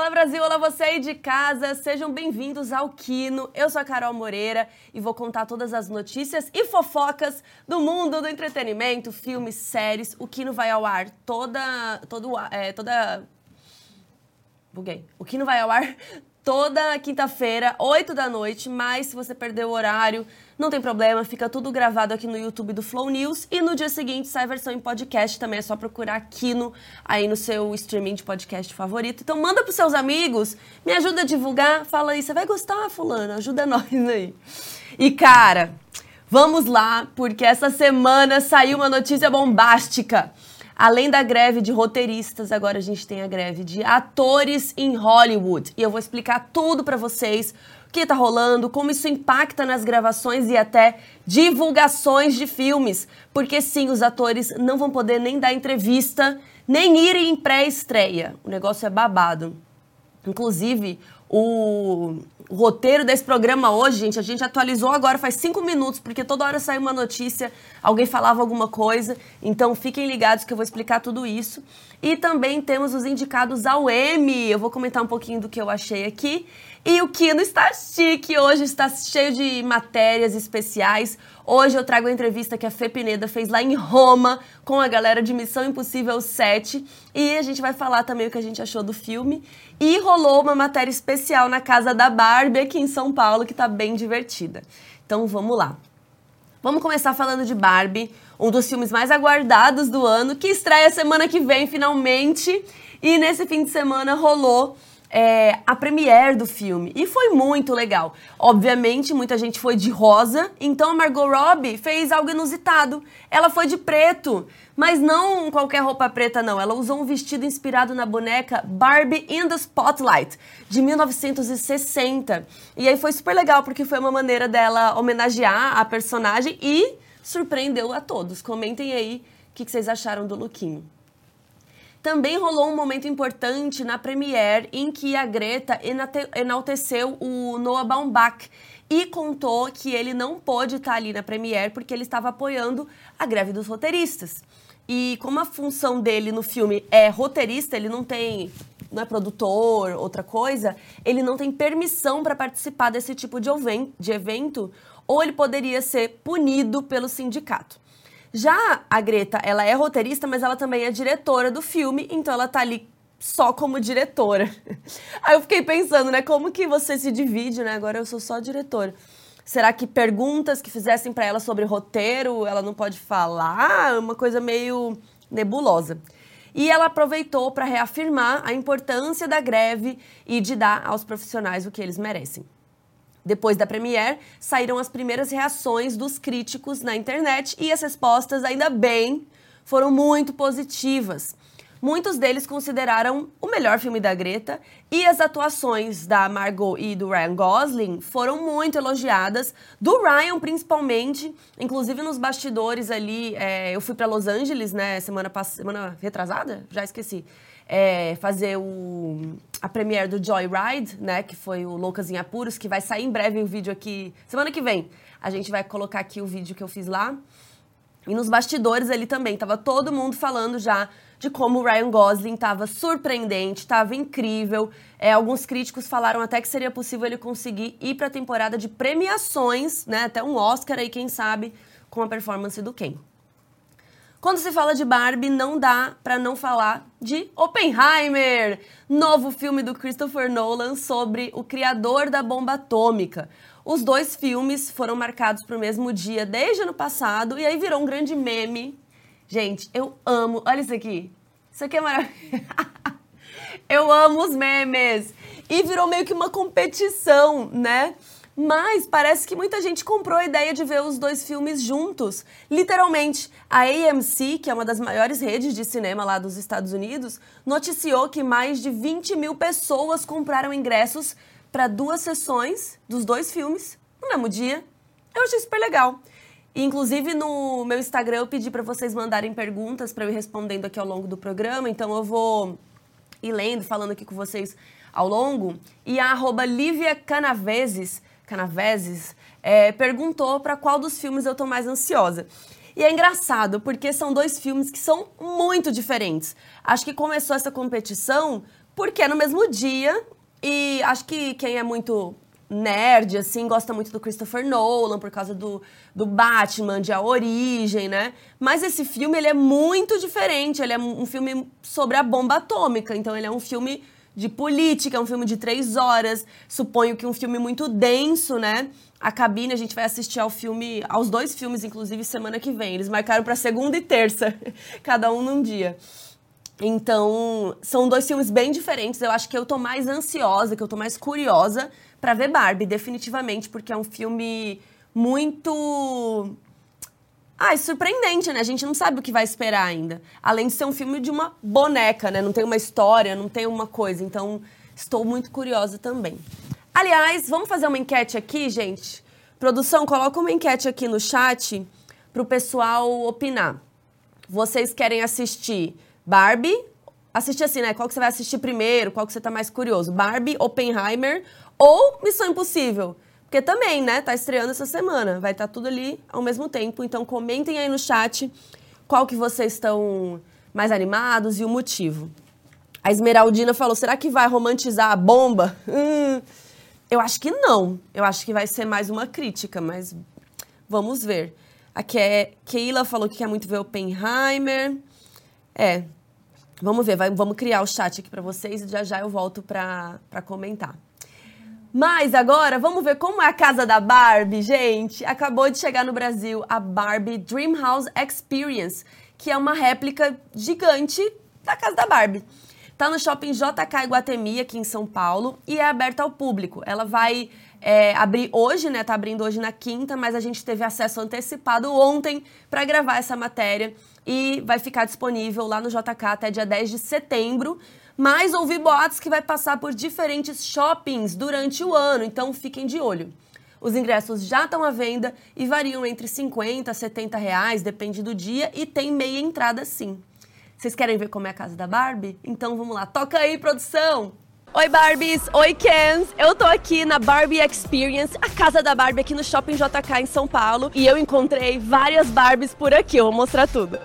Olá Brasil, olá você aí de casa, sejam bem-vindos ao Kino. Eu sou a Carol Moreira e vou contar todas as notícias e fofocas do mundo do entretenimento, filmes, séries. O Kino vai ao ar toda, todo, é, toda, buguei. O Kino vai ao ar toda quinta-feira, 8 da noite, mas se você perdeu o horário, não tem problema, fica tudo gravado aqui no YouTube do Flow News e no dia seguinte sai a versão em podcast também, é só procurar aqui no, aí no seu streaming de podcast favorito. Então manda pros seus amigos, me ajuda a divulgar, fala aí, você vai gostar, fulano, ajuda nós aí. E cara, vamos lá, porque essa semana saiu uma notícia bombástica. Além da greve de roteiristas, agora a gente tem a greve de atores em Hollywood. E eu vou explicar tudo para vocês, que tá rolando, como isso impacta nas gravações e até divulgações de filmes. Porque sim, os atores não vão poder nem dar entrevista, nem ir em pré-estreia. O negócio é babado. Inclusive, o, roteiro desse programa hoje, gente, a gente atualizou agora faz cinco minutos, porque toda hora saiu uma notícia, alguém falava alguma coisa. Então fiquem ligados que eu vou explicar tudo isso. E também temos os indicados ao Emmy. Eu vou comentar um pouquinho do que eu achei aqui. E o Kino está chique hoje, está cheio de matérias especiais. Hoje eu trago a entrevista que a Fê Pineda fez lá em Roma com a galera de Missão Impossível 7. E a gente vai falar também o que a gente achou do filme. E rolou uma matéria especial na casa da Barbie aqui em São Paulo, que está bem divertida. Então vamos lá. Vamos começar falando de Barbie, um dos filmes mais aguardados do ano, que estreia semana que vem finalmente. E nesse fim de semana rolou é, a premiere do filme. E foi muito legal. Obviamente, muita gente foi de rosa, então a Margot Robbie fez algo inusitado. Ela foi de preto, mas não qualquer roupa preta, não. Ela usou um vestido inspirado na boneca Barbie in the Spotlight, de 1960. E aí foi super legal, porque foi uma maneira dela homenagear a personagem e surpreendeu a todos. Comentem aí o que, vocês acharam do lookinho. Também rolou um momento importante na Premiere em que a Greta enalteceu o Noah Baumbach e contou que ele não pôde estar ali na Premiere porque ele estava apoiando a greve dos roteiristas. E como a função dele no filme é roteirista, ele não tem não é produtor, outra coisa, ele não tem permissão para participar desse tipo de evento, ou ele poderia ser punido pelo sindicato. Já a Greta, ela é roteirista, mas ela também é diretora do filme, então ela tá ali só como diretora. Aí eu fiquei pensando, né, como que você se divide, né? Agora eu sou só diretora. Será que perguntas que fizessem para ela sobre roteiro, ela não pode falar? Uma coisa meio nebulosa. E ela aproveitou para reafirmar a importância da greve e de dar aos profissionais o que eles merecem. Depois da premiere, saíram as primeiras reações dos críticos na internet e as respostas, ainda bem, foram muito positivas. Muitos deles consideraram o melhor filme da Greta e as atuações da Margot e do Ryan Gosling foram muito elogiadas, do Ryan principalmente, inclusive nos bastidores ali. É, eu fui para Los Angeles, né, semana, semana retrasada? Já esqueci é, fazer o, a premiere do Joyride, né? Que foi o Loucas em Apuros, que vai sair em breve o vídeo aqui. Semana que vem a gente vai colocar aqui o vídeo que eu fiz lá. E nos bastidores ali também, tava todo mundo falando já de como o Ryan Gosling estava surpreendente, estava incrível. É, alguns críticos falaram até que seria possível ele conseguir ir para a temporada de premiações, né? Até um Oscar aí, quem sabe, com a performance do Ken. Quando se fala de Barbie, não dá para não falar de Oppenheimer, novo filme do Christopher Nolan sobre o criador da bomba atômica. Os dois filmes foram marcados para o mesmo dia desde ano passado e aí virou um grande meme. Gente, eu amo. Olha isso aqui. Isso aqui é maravilhoso. eu amo os memes. E virou meio que uma competição, né? Mas parece que muita gente comprou a ideia de ver os dois filmes juntos. Literalmente, a AMC, que é uma das maiores redes de cinema lá dos Estados Unidos, noticiou que mais de 20 mil pessoas compraram ingressos para duas sessões dos dois filmes no mesmo dia. Eu achei super legal. Inclusive no meu Instagram eu pedi para vocês mandarem perguntas para eu ir respondendo aqui ao longo do programa, então eu vou ir lendo, falando aqui com vocês ao longo. E a arroba Lívia Canaveses Canaveses, é, perguntou para qual dos filmes eu tô mais ansiosa. E é engraçado, porque são dois filmes que são muito diferentes. Acho que começou essa competição porque é no mesmo dia e acho que quem é muito nerd, assim, gosta muito do Christopher Nolan por causa do, do Batman, de A Origem, né? Mas esse filme, ele é muito diferente. Ele é um filme sobre a bomba atômica. Então, ele é um filme de política, é um filme de três horas. Suponho que um filme muito denso, né? A cabine, a gente vai assistir ao filme, aos dois filmes, inclusive, semana que vem. Eles marcaram para segunda e terça, cada um num dia. Então, são dois filmes bem diferentes. Eu acho que eu tô mais ansiosa, que eu tô mais curiosa para ver Barbie, definitivamente, porque é um filme muito. Ah, é surpreendente, né? A gente não sabe o que vai esperar ainda. Além de ser um filme de uma boneca, né? Não tem uma história, não tem uma coisa. Então, estou muito curiosa também. Aliás, vamos fazer uma enquete aqui, gente? Produção, coloca uma enquete aqui no chat para o pessoal opinar. Vocês querem assistir Barbie? Assistir assim, né? Qual que você vai assistir primeiro? Qual que você tá mais curioso? Barbie, Oppenheimer ou Missão Impossível. Porque também, né, tá estreando essa semana. Vai estar tá tudo ali ao mesmo tempo. Então comentem aí no chat qual que vocês estão mais animados e o motivo. A Esmeraldina falou: será que vai romantizar a bomba? Hum, eu acho que não. Eu acho que vai ser mais uma crítica, mas vamos ver. A Ke Keila falou que quer muito ver Oppenheimer. É, vamos ver, vai, vamos criar o chat aqui para vocês e já já eu volto para comentar. Mas agora vamos ver como é a casa da Barbie, gente. Acabou de chegar no Brasil a Barbie Dreamhouse Experience, que é uma réplica gigante da casa da Barbie. Tá no shopping JK Iguatemi, aqui em São Paulo, e é aberta ao público. Ela vai é, abrir hoje, né? Tá abrindo hoje na quinta, mas a gente teve acesso antecipado ontem para gravar essa matéria e vai ficar disponível lá no JK até dia 10 de setembro. Mas ouvi boatos que vai passar por diferentes shoppings durante o ano, então fiquem de olho. Os ingressos já estão à venda e variam entre 50 a 70 reais, depende do dia, e tem meia entrada sim. Vocês querem ver como é a casa da Barbie? Então vamos lá, toca aí, produção! Oi Barbies, oi Kens! Eu tô aqui na Barbie Experience, a casa da Barbie aqui no Shopping JK em São Paulo, e eu encontrei várias Barbies por aqui, eu vou mostrar tudo.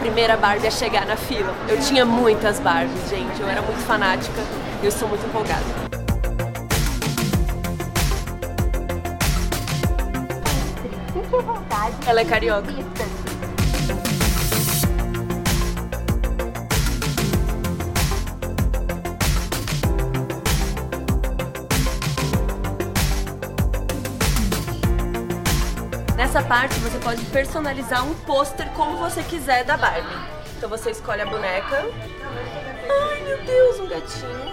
primeira Barbie a chegar na fila. Eu tinha muitas Barbies, gente. Eu era muito fanática e eu sou muito empolgada. Ela é carioca. Nessa parte você pode personalizar um pôster como você quiser da Barbie. Então você escolhe a boneca. Ai meu Deus, um gatinho.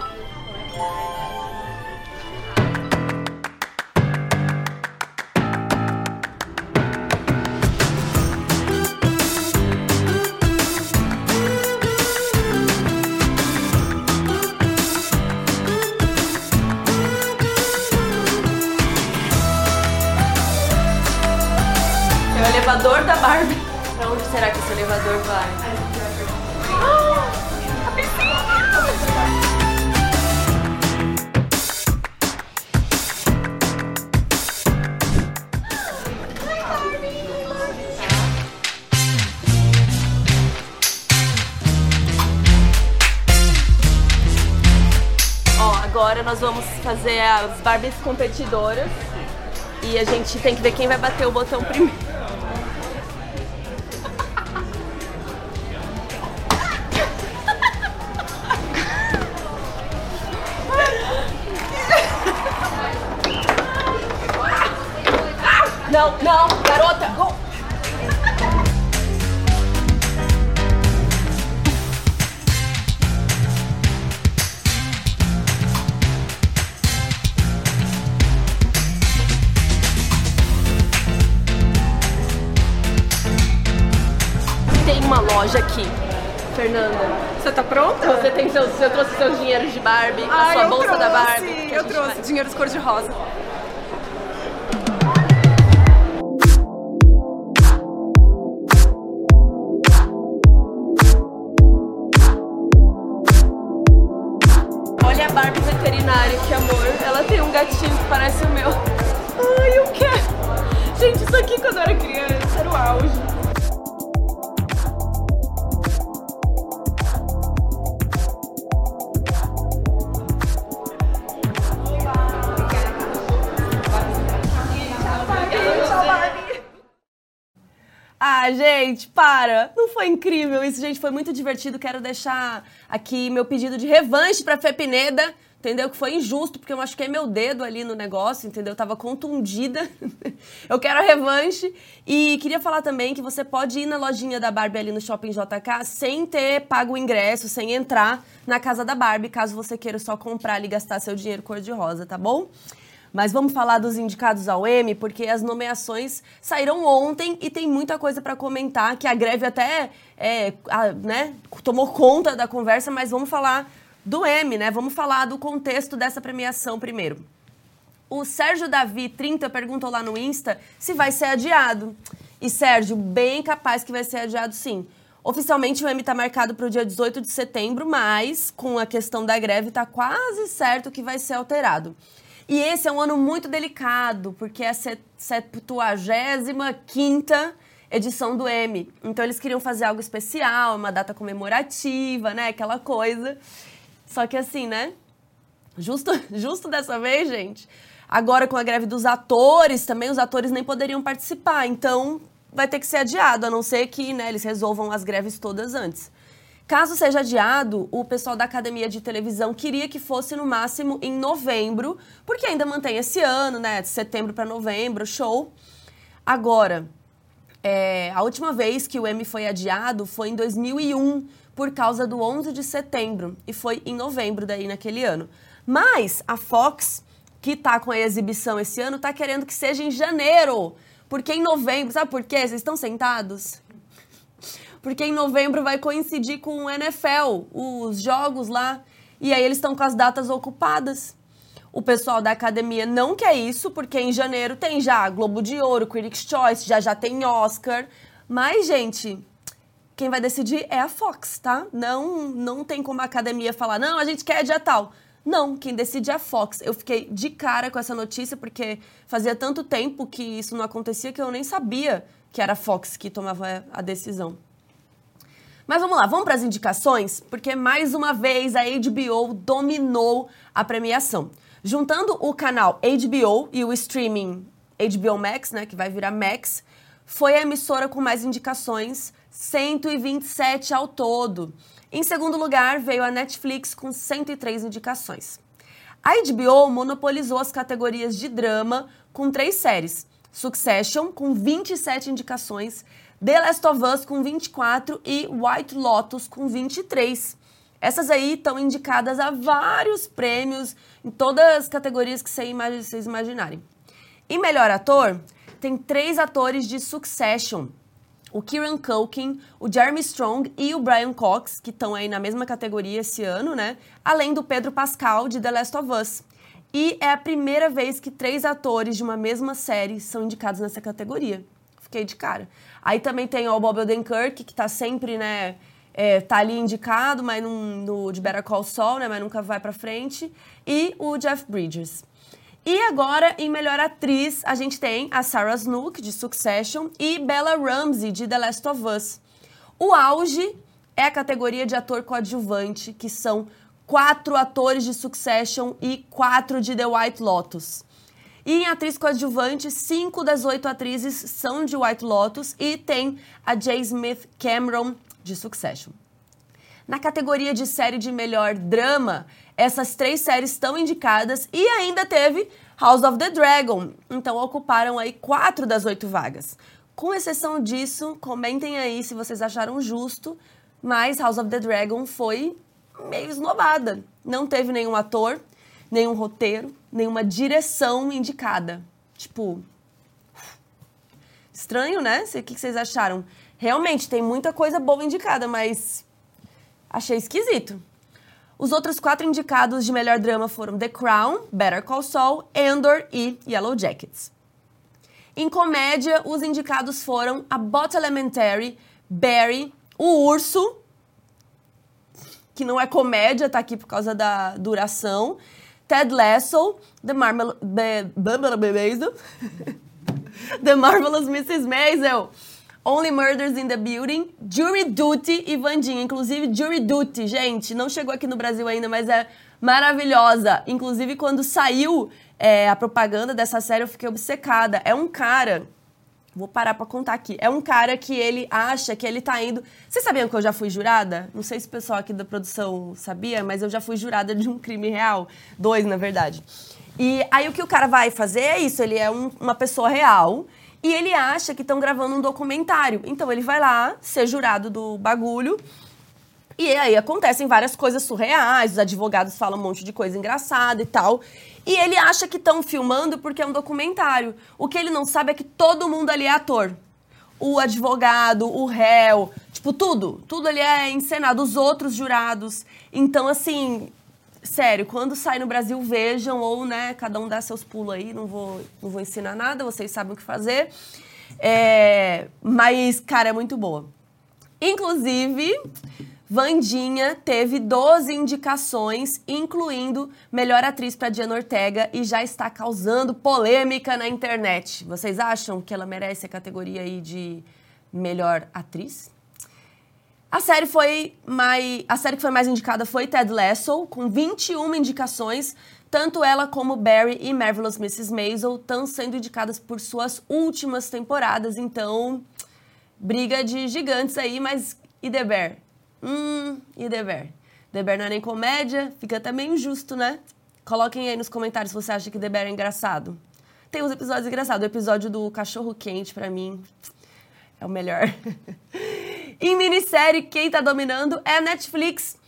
Elevador da Barbie. Pra onde será que esse elevador vai? A piscina! agora nós vamos fazer as Barbies competidoras e a gente tem que ver quem vai bater o botão primeiro. Dinheiros de Barbie, a sua bolsa trouxe, da Barbie. Eu trouxe vai... dinheiros cor-de-rosa. Foi incrível isso, gente? Foi muito divertido. Quero deixar aqui meu pedido de revanche pra Fê Pineda, entendeu? Que foi injusto, porque eu machuquei meu dedo ali no negócio, entendeu? Eu tava contundida. eu quero a revanche. E queria falar também que você pode ir na lojinha da Barbie ali no Shopping JK sem ter pago o ingresso, sem entrar na casa da Barbie, caso você queira só comprar ali e gastar seu dinheiro cor-de-rosa, tá bom? Mas vamos falar dos indicados ao M, porque as nomeações saíram ontem e tem muita coisa para comentar, que a greve até é, a, né, tomou conta da conversa, mas vamos falar do M, né? Vamos falar do contexto dessa premiação primeiro. O Sérgio Davi 30 perguntou lá no Insta se vai ser adiado. E Sérgio, bem capaz que vai ser adiado sim. Oficialmente o M está marcado para o dia 18 de setembro, mas com a questão da greve está quase certo que vai ser alterado. E esse é um ano muito delicado, porque é a 75 edição do M. Então eles queriam fazer algo especial, uma data comemorativa, né? Aquela coisa. Só que assim, né? Justo, justo dessa vez, gente. Agora com a greve dos atores, também os atores nem poderiam participar. Então vai ter que ser adiado, a não ser que né, eles resolvam as greves todas antes. Caso seja adiado, o pessoal da Academia de Televisão queria que fosse no máximo em novembro, porque ainda mantém esse ano, né? De setembro para novembro, show. Agora, é, a última vez que o M foi adiado foi em 2001, por causa do 11 de setembro, e foi em novembro daí naquele ano. Mas a Fox, que tá com a exibição esse ano, tá querendo que seja em janeiro, porque em novembro, sabe por quê? Vocês estão sentados? Porque em novembro vai coincidir com o NFL, os jogos lá, e aí eles estão com as datas ocupadas. O pessoal da academia não quer isso, porque em janeiro tem já Globo de Ouro, Critics' Choice, já já tem Oscar. Mas, gente, quem vai decidir é a Fox, tá? Não, não tem como a academia falar, não, a gente quer dia tal. Não, quem decide é a Fox. Eu fiquei de cara com essa notícia porque fazia tanto tempo que isso não acontecia que eu nem sabia que era a Fox que tomava a decisão. Mas vamos lá, vamos para as indicações, porque mais uma vez a HBO dominou a premiação. Juntando o canal HBO e o streaming HBO Max, né, que vai virar Max, foi a emissora com mais indicações, 127 ao todo. Em segundo lugar, veio a Netflix com 103 indicações. A HBO monopolizou as categorias de drama com três séries: Succession, com 27 indicações, The Last of Us com 24 e White Lotus com 23. Essas aí estão indicadas a vários prêmios em todas as categorias que vocês imaginarem. E melhor ator, tem três atores de Succession. O Kieran Culkin, o Jeremy Strong e o Brian Cox, que estão aí na mesma categoria esse ano, né? Além do Pedro Pascal de The Last of Us. E é a primeira vez que três atores de uma mesma série são indicados nessa categoria. Fiquei de cara. Aí também tem o Bob Odenkirk, que tá sempre, né, é, tá ali indicado, mas num, no, de Better Call Saul, né, mas nunca vai pra frente. E o Jeff Bridges. E agora, em Melhor Atriz, a gente tem a Sarah Snook, de Succession, e Bella Ramsey, de The Last of Us. O auge é a categoria de ator coadjuvante, que são quatro atores de Succession e quatro de The White Lotus. E em atriz coadjuvante, cinco das oito atrizes são de White Lotus e tem a J. Smith Cameron de Succession. Na categoria de série de melhor drama, essas três séries estão indicadas e ainda teve House of the Dragon, então ocuparam aí quatro das oito vagas. Com exceção disso, comentem aí se vocês acharam justo, mas House of the Dragon foi meio esnobada. Não teve nenhum ator, nenhum roteiro, nenhuma direção indicada. Tipo. Estranho, né? O que vocês acharam? Realmente, tem muita coisa boa indicada, mas. Achei esquisito. Os outros quatro indicados de melhor drama foram The Crown, Better Call Saul, Andor e Yellow Jackets. Em comédia, os indicados foram A Bot Elementary, Barry, O Urso, que não é comédia, tá aqui por causa da duração, Ted Lasso, The, Marmel The, The Marvelous Mrs. Maisel, Only Murders in the Building, Jury Duty e Vandinha. Inclusive, Jury Duty, gente, não chegou aqui no Brasil ainda, mas é maravilhosa. Inclusive, quando saiu é, a propaganda dessa série, eu fiquei obcecada. É um cara. Vou parar pra contar aqui. É um cara que ele acha que ele tá indo. Vocês sabiam que eu já fui jurada? Não sei se o pessoal aqui da produção sabia, mas eu já fui jurada de um crime real. Dois, na verdade. E aí o que o cara vai fazer é isso: ele é um, uma pessoa real e ele acha que estão gravando um documentário. Então ele vai lá ser jurado do bagulho. E aí acontecem várias coisas surreais, os advogados falam um monte de coisa engraçada e tal. E ele acha que estão filmando porque é um documentário. O que ele não sabe é que todo mundo ali é ator. O advogado, o réu, tipo, tudo. Tudo ali é encenado, os outros jurados. Então, assim, sério, quando sai no Brasil, vejam, ou, né, cada um dá seus pulos aí, não vou, não vou ensinar nada, vocês sabem o que fazer. É, mas, cara, é muito boa. Inclusive, Vandinha teve 12 indicações, incluindo melhor atriz para Diana Ortega, e já está causando polêmica na internet. Vocês acham que ela merece a categoria aí de melhor atriz? A série foi mais, a série que foi mais indicada foi Ted Lasso, com 21 indicações. Tanto ela como Barry e Marvelous Mrs. Maisel estão sendo indicadas por suas últimas temporadas, então briga de gigantes aí, mas e The Bear? Hum, e? The Bear não é nem comédia, fica até meio injusto, né? Coloquem aí nos comentários se você acha que The Bear é engraçado. Tem uns episódios engraçados. O episódio do cachorro quente, para mim, é o melhor. Em minissérie, quem tá dominando é a Netflix.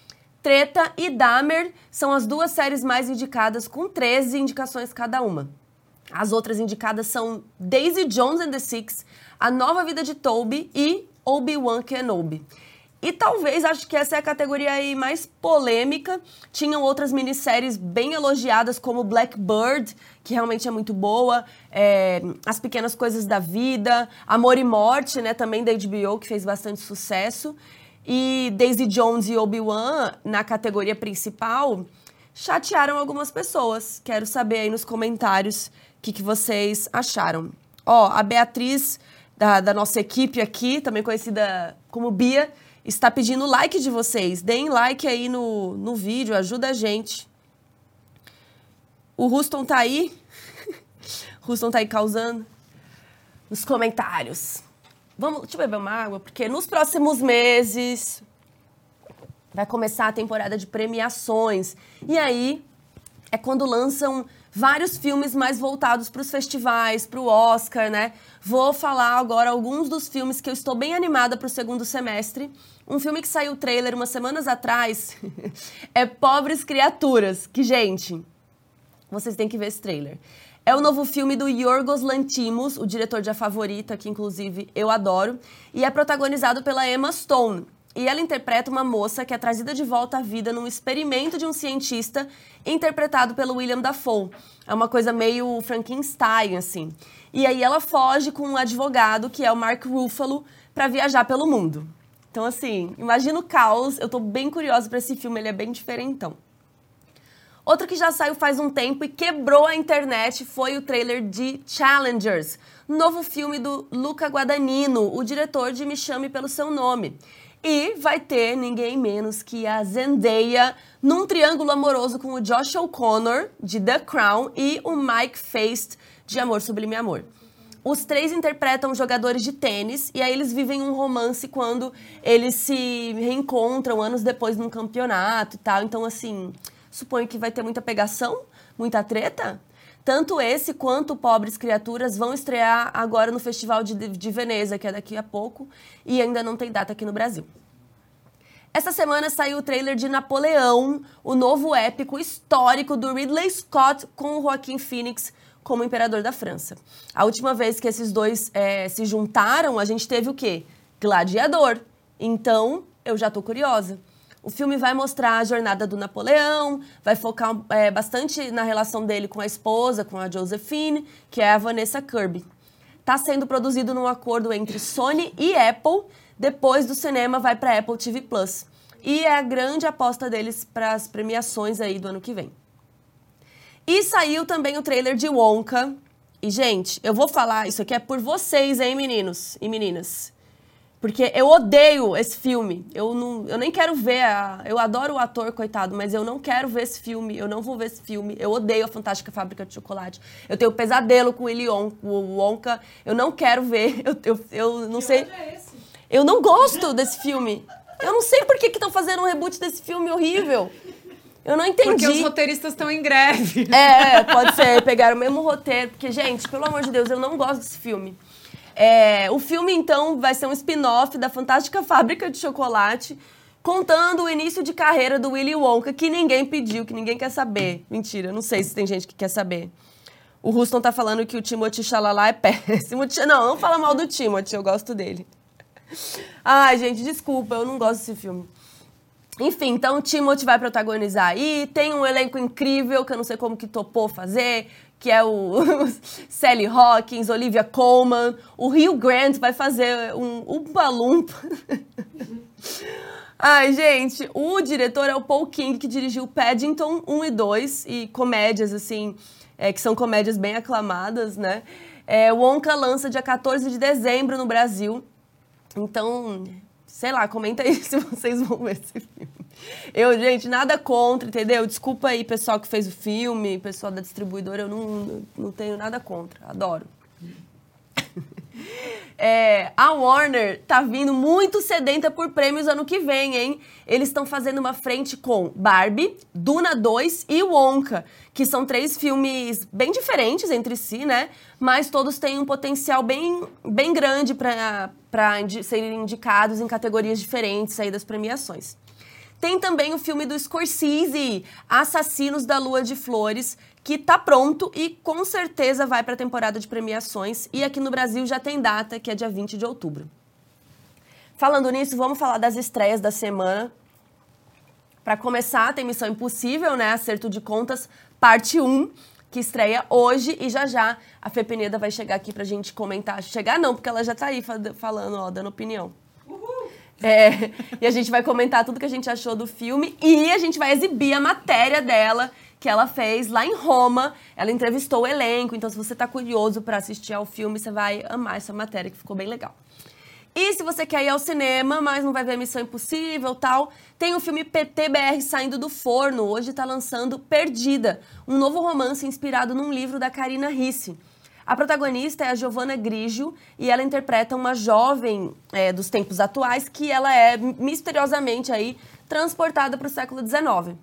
Treta e Dahmer são as duas séries mais indicadas, com 13 indicações cada uma. As outras indicadas são Daisy Jones and the Six, A Nova Vida de Toby e Obi-Wan Kenobi. E talvez, acho que essa é a categoria aí mais polêmica. Tinham outras minisséries bem elogiadas, como Blackbird, que realmente é muito boa, é, As Pequenas Coisas da Vida, Amor e Morte, né, também da HBO, que fez bastante sucesso. E Daisy Jones e Obi-Wan, na categoria principal, chatearam algumas pessoas. Quero saber aí nos comentários o que, que vocês acharam. Ó, a Beatriz, da, da nossa equipe aqui, também conhecida como Bia, está pedindo like de vocês. Deem like aí no, no vídeo, ajuda a gente. O Ruston tá aí. Ruston tá aí causando. Nos comentários. Vamos, deixa eu beber uma água, porque nos próximos meses vai começar a temporada de premiações. E aí é quando lançam vários filmes mais voltados para os festivais, para o Oscar, né? Vou falar agora alguns dos filmes que eu estou bem animada para o segundo semestre. Um filme que saiu o trailer umas semanas atrás é Pobres Criaturas, que, gente, vocês têm que ver esse trailer. É o novo filme do Yorgos Lantimos, o diretor de A Favorita, que inclusive eu adoro, e é protagonizado pela Emma Stone. E ela interpreta uma moça que é trazida de volta à vida num experimento de um cientista interpretado pelo William Dafoe. É uma coisa meio Frankenstein, assim. E aí ela foge com um advogado, que é o Mark Ruffalo, para viajar pelo mundo. Então, assim, imagina o caos. Eu tô bem curiosa para esse filme, ele é bem diferentão. Outro que já saiu faz um tempo e quebrou a internet foi o trailer de Challengers, novo filme do Luca Guadagnino, o diretor de Me Chame Pelo Seu Nome. E vai ter ninguém menos que a Zendaya num triângulo amoroso com o Josh O'Connor, de The Crown, e o Mike Feist, de Amor Sublime Amor. Os três interpretam jogadores de tênis e aí eles vivem um romance quando eles se reencontram anos depois num campeonato e tal. Então, assim, suponho que vai ter muita pegação, muita treta. Tanto esse quanto Pobres Criaturas vão estrear agora no Festival de, de Veneza, que é daqui a pouco, e ainda não tem data aqui no Brasil. Essa semana saiu o trailer de Napoleão, o novo épico histórico do Ridley Scott com o Joaquim Phoenix como imperador da França. A última vez que esses dois é, se juntaram, a gente teve o quê? Gladiador. Então, eu já tô curiosa. O filme vai mostrar a jornada do Napoleão, vai focar é, bastante na relação dele com a esposa, com a Josephine, que é a Vanessa Kirby. Está sendo produzido num acordo entre Sony e Apple. Depois do cinema, vai para Apple TV Plus. E é a grande aposta deles para as premiações aí do ano que vem. E saiu também o trailer de Wonka. E, gente, eu vou falar, isso aqui é por vocês, hein, meninos e meninas. Porque eu odeio esse filme. Eu, não, eu nem quero ver. A, eu adoro o ator, coitado, mas eu não quero ver esse filme. Eu não vou ver esse filme. Eu odeio a Fantástica Fábrica de Chocolate. Eu tenho pesadelo com o Willy Wonka. Eu não quero ver. Eu, eu, eu não que sei. É esse? Eu não gosto desse filme. Eu não sei por que estão fazendo um reboot desse filme horrível. Eu não entendi. Porque os roteiristas estão em greve. É, pode ser. Pegaram o mesmo roteiro. Porque, gente, pelo amor de Deus, eu não gosto desse filme. É, o filme, então, vai ser um spin-off da Fantástica Fábrica de Chocolate, contando o início de carreira do Willy Wonka, que ninguém pediu, que ninguém quer saber. Mentira, não sei se tem gente que quer saber. O Ruston tá falando que o Timothy Chalalat é péssimo. Não, não fala mal do Timothy, eu gosto dele. Ai, gente, desculpa, eu não gosto desse filme. Enfim, então o Timothy vai protagonizar aí. Tem um elenco incrível que eu não sei como que topou fazer, que é o Sally Hawkins, Olivia Colman. O Hugh Grant vai fazer um Umpa Lumpa. Ai, gente, o diretor é o Paul King, que dirigiu Paddington 1 e 2 e comédias, assim, é, que são comédias bem aclamadas, né? É, Wonka lança dia 14 de dezembro no Brasil. Então, sei lá, comenta aí se vocês vão ver esse filme. Eu, gente, nada contra, entendeu? Desculpa aí, pessoal que fez o filme, pessoal da distribuidora, eu não, não tenho nada contra, adoro. É, a Warner tá vindo muito sedenta por prêmios ano que vem, hein? Eles estão fazendo uma frente com Barbie, Duna 2 e Wonka, que são três filmes bem diferentes entre si, né? Mas todos têm um potencial bem, bem grande para serem indicados em categorias diferentes aí das premiações. Tem também o filme do Scorsese, Assassinos da Lua de Flores, que tá pronto e com certeza vai para a temporada de premiações. E aqui no Brasil já tem data, que é dia 20 de outubro. Falando nisso, vamos falar das estreias da semana. Para começar, tem Missão Impossível, né? Acerto de Contas, parte 1, que estreia hoje e já já a Fê Peneda vai chegar aqui pra gente comentar. Chegar não, porque ela já tá aí falando, ó, dando opinião. É, e a gente vai comentar tudo que a gente achou do filme e a gente vai exibir a matéria dela que ela fez lá em Roma. Ela entrevistou o elenco, então se você está curioso para assistir ao filme, você vai amar essa matéria que ficou bem legal. E se você quer ir ao cinema, mas não vai ver Missão Impossível tal, tem o filme PTBR saindo do forno. Hoje está lançando Perdida, um novo romance inspirado num livro da Karina Risse. A protagonista é a Giovanna Grigio e ela interpreta uma jovem é, dos tempos atuais que ela é misteriosamente aí transportada para o século XIX.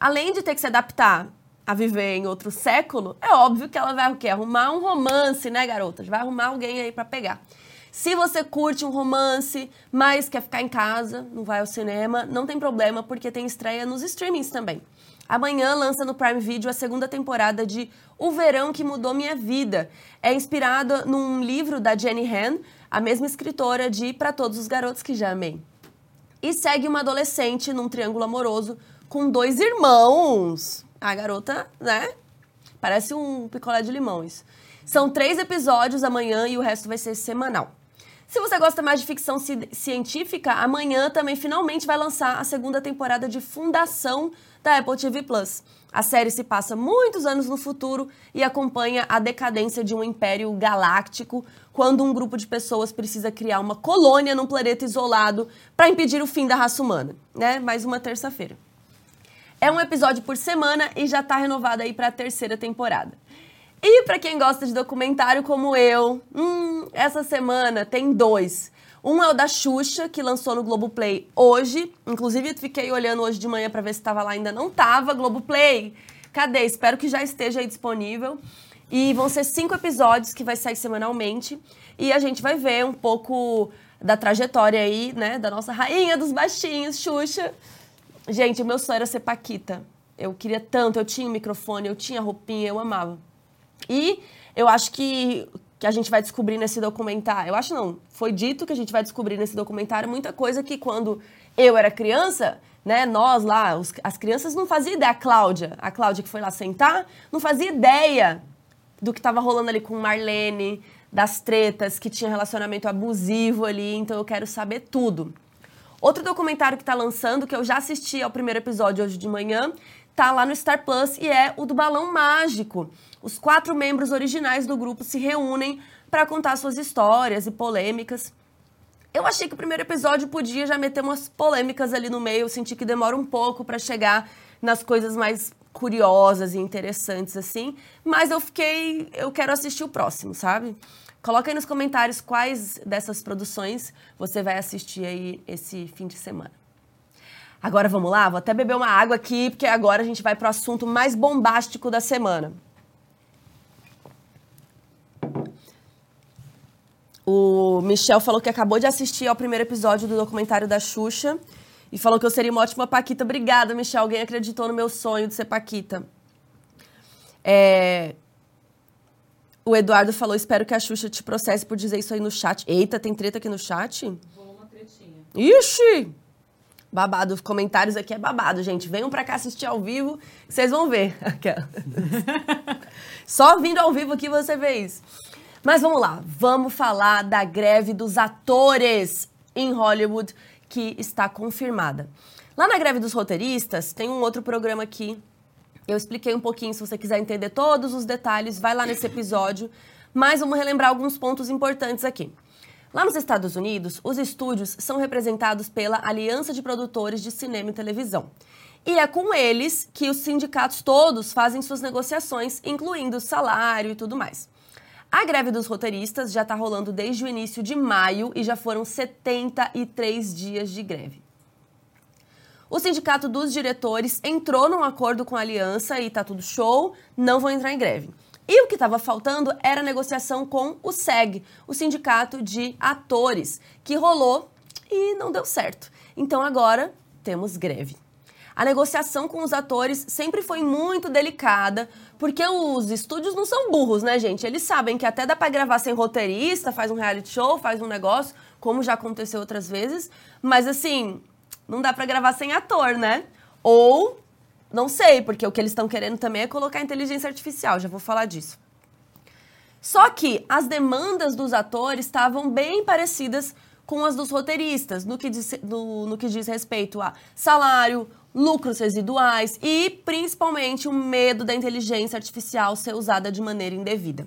Além de ter que se adaptar a viver em outro século, é óbvio que ela vai o quê? Arrumar um romance, né, garotas? Vai arrumar alguém aí para pegar. Se você curte um romance, mas quer ficar em casa, não vai ao cinema, não tem problema, porque tem estreia nos streamings também. Amanhã lança no Prime Video a segunda temporada de O Verão que Mudou Minha Vida. É inspirada num livro da Jenny Han, a mesma escritora de Para Todos os Garotos que Já Amei. E segue uma adolescente num triângulo amoroso com dois irmãos. A garota, né? Parece um picolé de isso. São três episódios amanhã e o resto vai ser semanal. Se você gosta mais de ficção ci científica, amanhã também finalmente vai lançar a segunda temporada de Fundação da Apple TV Plus. A série se passa muitos anos no futuro e acompanha a decadência de um império galáctico quando um grupo de pessoas precisa criar uma colônia num planeta isolado para impedir o fim da raça humana, né? Mais uma terça-feira. É um episódio por semana e já está renovado aí para a terceira temporada. E para quem gosta de documentário como eu, hum, essa semana tem dois. Um é o da Xuxa, que lançou no Globoplay hoje. Inclusive, fiquei olhando hoje de manhã para ver se estava lá, ainda não estava. Globoplay, cadê? Espero que já esteja aí disponível. E vão ser cinco episódios que vai sair semanalmente. E a gente vai ver um pouco da trajetória aí, né, da nossa rainha dos baixinhos, Xuxa. Gente, o meu sonho era ser Paquita. Eu queria tanto, eu tinha o microfone, eu tinha roupinha, eu amava. E eu acho que que a gente vai descobrir nesse documentário. Eu acho não, foi dito que a gente vai descobrir nesse documentário muita coisa que quando eu era criança, né, nós lá, os, as crianças não faziam ideia, a Cláudia, a Cláudia que foi lá sentar, não fazia ideia do que estava rolando ali com Marlene, das tretas, que tinha relacionamento abusivo ali, então eu quero saber tudo. Outro documentário que está lançando, que eu já assisti ao primeiro episódio hoje de manhã, tá lá no Star Plus e é o do Balão Mágico. Os quatro membros originais do grupo se reúnem para contar suas histórias e polêmicas. Eu achei que o primeiro episódio podia já meter umas polêmicas ali no meio, eu senti que demora um pouco para chegar nas coisas mais curiosas e interessantes assim, mas eu fiquei, eu quero assistir o próximo, sabe? Coloca aí nos comentários quais dessas produções você vai assistir aí esse fim de semana. Agora vamos lá, vou até beber uma água aqui, porque agora a gente vai para o assunto mais bombástico da semana. O Michel falou que acabou de assistir ao primeiro episódio do documentário da Xuxa e falou que eu seria uma ótima Paquita. Obrigada, Michel. Alguém acreditou no meu sonho de ser Paquita. É... O Eduardo falou: espero que a Xuxa te processe por dizer isso aí no chat. Eita, tem treta aqui no chat? Vou uma tretinha. Ixi! Babado, os comentários aqui é babado, gente. Venham pra cá assistir ao vivo, vocês vão ver. Só vindo ao vivo aqui você vê isso. Mas vamos lá, vamos falar da greve dos atores em Hollywood que está confirmada. Lá na greve dos roteiristas, tem um outro programa aqui. Eu expliquei um pouquinho, se você quiser entender todos os detalhes, vai lá nesse episódio. Mas vamos relembrar alguns pontos importantes aqui. Lá nos Estados Unidos, os estúdios são representados pela Aliança de Produtores de Cinema e Televisão. E é com eles que os sindicatos todos fazem suas negociações, incluindo salário e tudo mais. A greve dos roteiristas já está rolando desde o início de maio e já foram 73 dias de greve. O sindicato dos diretores entrou num acordo com a aliança e tá tudo show, não vão entrar em greve. E o que estava faltando era a negociação com o SEG, o Sindicato de Atores, que rolou e não deu certo. Então agora temos greve. A negociação com os atores sempre foi muito delicada, porque os estúdios não são burros, né, gente? Eles sabem que até dá para gravar sem roteirista, faz um reality show, faz um negócio, como já aconteceu outras vezes, mas assim, não dá para gravar sem ator, né? Ou não sei, porque o que eles estão querendo também é colocar inteligência artificial, já vou falar disso. Só que as demandas dos atores estavam bem parecidas com as dos roteiristas, no que diz, no, no que diz respeito a salário, lucros residuais e, principalmente, o medo da inteligência artificial ser usada de maneira indevida.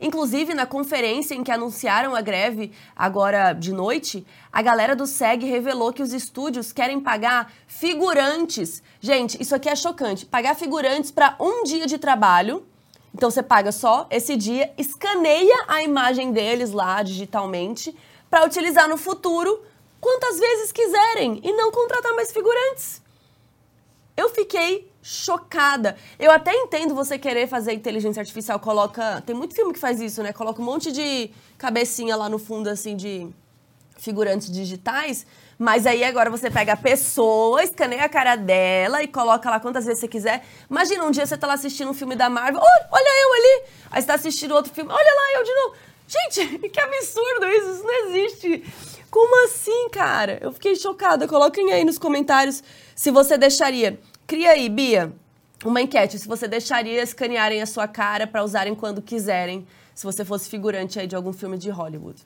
Inclusive, na conferência em que anunciaram a greve agora de noite, a galera do SEG revelou que os estúdios querem pagar figurantes. Gente, isso aqui é chocante. Pagar figurantes para um dia de trabalho. Então você paga só esse dia, escaneia a imagem deles lá digitalmente para utilizar no futuro quantas vezes quiserem e não contratar mais figurantes. Eu fiquei chocada. Eu até entendo você querer fazer inteligência artificial, coloca. Tem muito filme que faz isso, né? Coloca um monte de cabecinha lá no fundo, assim, de figurantes digitais. Mas aí agora você pega a pessoa, escaneia a cara dela e coloca lá quantas vezes você quiser. Imagina um dia você tá lá assistindo um filme da Marvel, oh, olha eu ali. Aí você tá assistindo outro filme, olha lá eu de novo. Gente, que absurdo isso, isso não existe. Como assim, cara? Eu fiquei chocada. Coloquem aí nos comentários se você deixaria Cria aí, Bia, uma enquete. Se você deixaria escanearem a sua cara para usarem quando quiserem, se você fosse figurante aí de algum filme de Hollywood.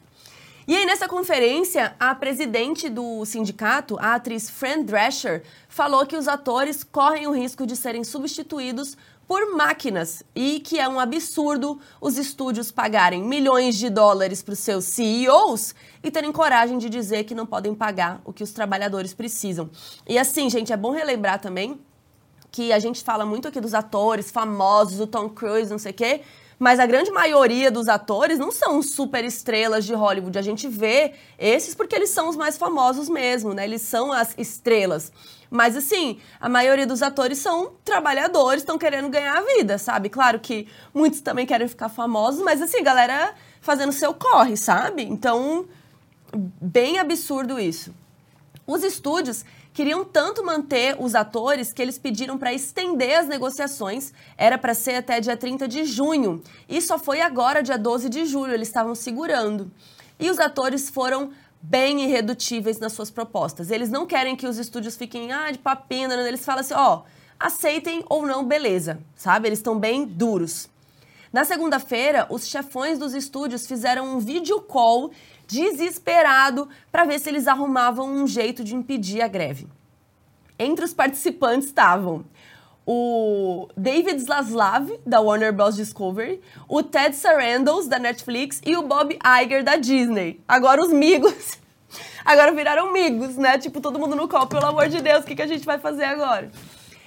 E aí, nessa conferência, a presidente do sindicato, a atriz Fran Drescher, falou que os atores correm o risco de serem substituídos por máquinas e que é um absurdo os estúdios pagarem milhões de dólares para os seus CEOs e terem coragem de dizer que não podem pagar o que os trabalhadores precisam. E assim, gente, é bom relembrar também que a gente fala muito aqui dos atores famosos, o Tom Cruise, não sei o quê, mas a grande maioria dos atores não são super estrelas de Hollywood. A gente vê esses porque eles são os mais famosos mesmo, né? Eles são as estrelas. Mas assim, a maioria dos atores são trabalhadores, estão querendo ganhar a vida, sabe? Claro que muitos também querem ficar famosos, mas assim, galera fazendo seu corre, sabe? Então, bem absurdo isso. Os estúdios queriam tanto manter os atores que eles pediram para estender as negociações. Era para ser até dia 30 de junho. E só foi agora, dia 12 de julho, eles estavam segurando. E os atores foram bem irredutíveis nas suas propostas. Eles não querem que os estúdios fiquem ah, de papina, eles falam assim, ó, oh, aceitem ou não, beleza, sabe? Eles estão bem duros. Na segunda-feira, os chefões dos estúdios fizeram um vídeo call desesperado para ver se eles arrumavam um jeito de impedir a greve. Entre os participantes estavam o David Zaslav, da Warner Bros. Discovery, o Ted Sarandos, da Netflix, e o Bob Iger, da Disney. Agora os migos. Agora viraram migos, né? Tipo, todo mundo no copo, pelo amor de Deus, o que, que a gente vai fazer agora?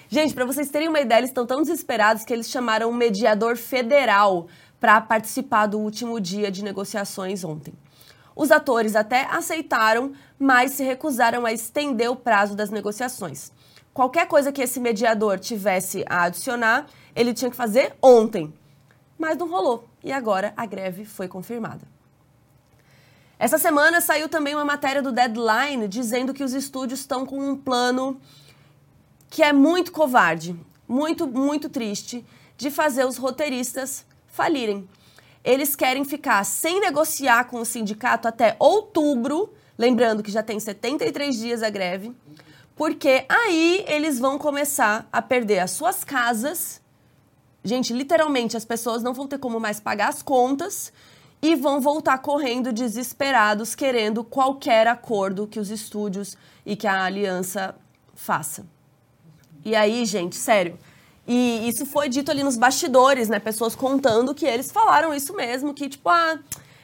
Gente, para vocês terem uma ideia, eles estão tão desesperados que eles chamaram um mediador federal para participar do último dia de negociações ontem. Os atores até aceitaram, mas se recusaram a estender o prazo das negociações qualquer coisa que esse mediador tivesse a adicionar, ele tinha que fazer ontem. Mas não rolou. E agora a greve foi confirmada. Essa semana saiu também uma matéria do Deadline dizendo que os estúdios estão com um plano que é muito covarde, muito, muito triste, de fazer os roteiristas falirem. Eles querem ficar sem negociar com o sindicato até outubro, lembrando que já tem 73 dias a greve, porque aí eles vão começar a perder as suas casas. Gente, literalmente, as pessoas não vão ter como mais pagar as contas e vão voltar correndo desesperados, querendo qualquer acordo que os estúdios e que a aliança faça. E aí, gente, sério. E isso foi dito ali nos bastidores, né? Pessoas contando que eles falaram isso mesmo, que tipo, ah,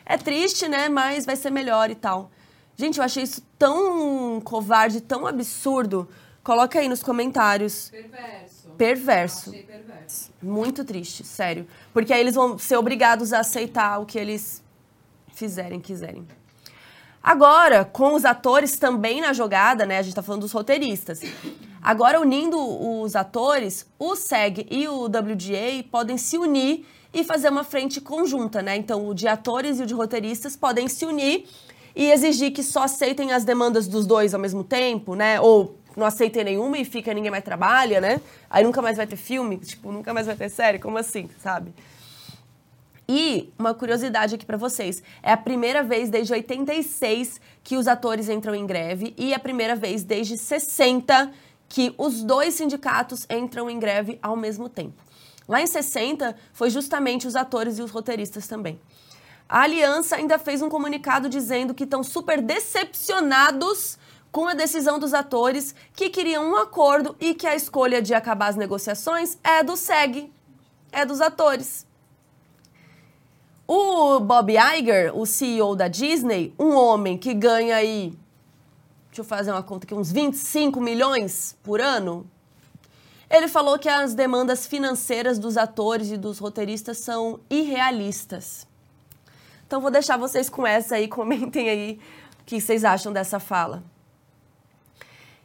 é triste, né? Mas vai ser melhor e tal. Gente, eu achei isso tão covarde, tão absurdo. Coloca aí nos comentários. Perverso. Perverso. achei perverso. Muito triste, sério. Porque aí eles vão ser obrigados a aceitar o que eles fizerem, quiserem. Agora, com os atores também na jogada, né? A gente tá falando dos roteiristas. Agora, unindo os atores, o SEG e o WGA podem se unir e fazer uma frente conjunta, né? Então, o de atores e o de roteiristas podem se unir e exigir que só aceitem as demandas dos dois ao mesmo tempo, né? Ou não aceitem nenhuma e fica ninguém mais trabalha, né? Aí nunca mais vai ter filme, tipo, nunca mais vai ter série, como assim, sabe? E uma curiosidade aqui para vocês, é a primeira vez desde 86 que os atores entram em greve e a primeira vez desde 60 que os dois sindicatos entram em greve ao mesmo tempo. Lá em 60 foi justamente os atores e os roteiristas também. A aliança ainda fez um comunicado dizendo que estão super decepcionados com a decisão dos atores que queriam um acordo e que a escolha de acabar as negociações é do SEG, é dos atores. O Bob Iger, o CEO da Disney, um homem que ganha aí, deixa eu fazer uma conta aqui, uns 25 milhões por ano, ele falou que as demandas financeiras dos atores e dos roteiristas são irrealistas. Então vou deixar vocês com essa aí, comentem aí o que vocês acham dessa fala.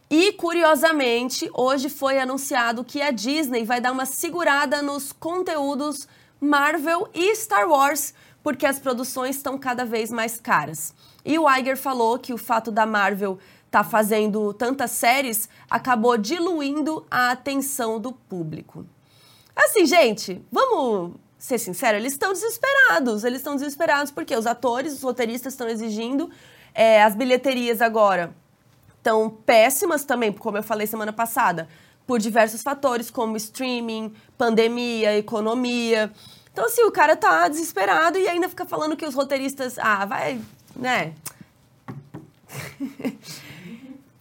E curiosamente, hoje foi anunciado que a Disney vai dar uma segurada nos conteúdos Marvel e Star Wars, porque as produções estão cada vez mais caras. E o Iger falou que o fato da Marvel tá fazendo tantas séries acabou diluindo a atenção do público. Assim, gente, vamos ser sincero, eles estão desesperados. Eles estão desesperados porque os atores, os roteiristas estão exigindo. É, as bilheterias agora estão péssimas também, como eu falei semana passada, por diversos fatores, como streaming, pandemia, economia. Então, assim, o cara tá desesperado e ainda fica falando que os roteiristas. Ah, vai. né?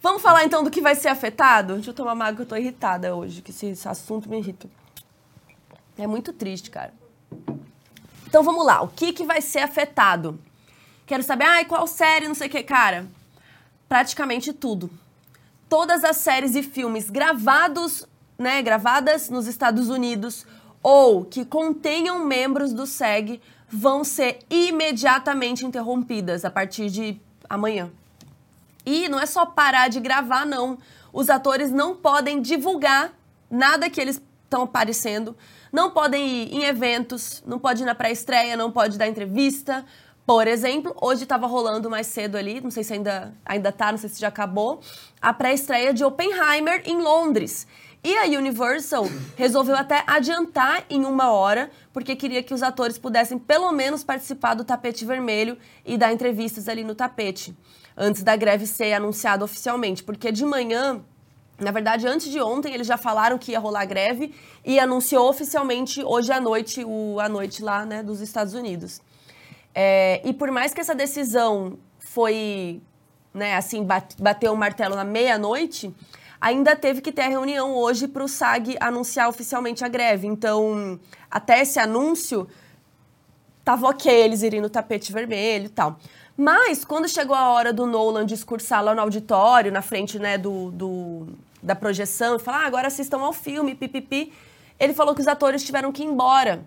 Vamos falar então do que vai ser afetado? Deixa eu tomar uma água que eu tô irritada hoje, que esse assunto me irrita. É muito triste, cara. Então vamos lá, o que, que vai ser afetado? Quero saber, ah, qual série, não sei o que, cara. Praticamente tudo. Todas as séries e filmes gravados, né, gravadas nos Estados Unidos ou que contenham membros do SEG vão ser imediatamente interrompidas a partir de amanhã. E não é só parar de gravar, não. Os atores não podem divulgar nada que eles estão aparecendo não podem ir em eventos, não pode ir na pré-estreia, não pode dar entrevista. Por exemplo, hoje estava rolando mais cedo ali, não sei se ainda, ainda tá, não sei se já acabou, a pré-estreia de Oppenheimer em Londres. E a Universal resolveu até adiantar em uma hora, porque queria que os atores pudessem pelo menos participar do tapete vermelho e dar entrevistas ali no tapete, antes da greve ser anunciada oficialmente. Porque de manhã na verdade, antes de ontem, eles já falaram que ia rolar greve e anunciou oficialmente hoje à noite, o, à noite lá né, dos Estados Unidos. É, e por mais que essa decisão foi, né, assim, bateu o martelo na meia-noite, ainda teve que ter a reunião hoje para o SAG anunciar oficialmente a greve. Então, até esse anúncio, tava ok eles irem no tapete vermelho e tal. Mas, quando chegou a hora do Nolan discursar lá no auditório, na frente né, do, do da projeção, e falar, ah, agora assistam ao filme, pipipi, ele falou que os atores tiveram que ir embora.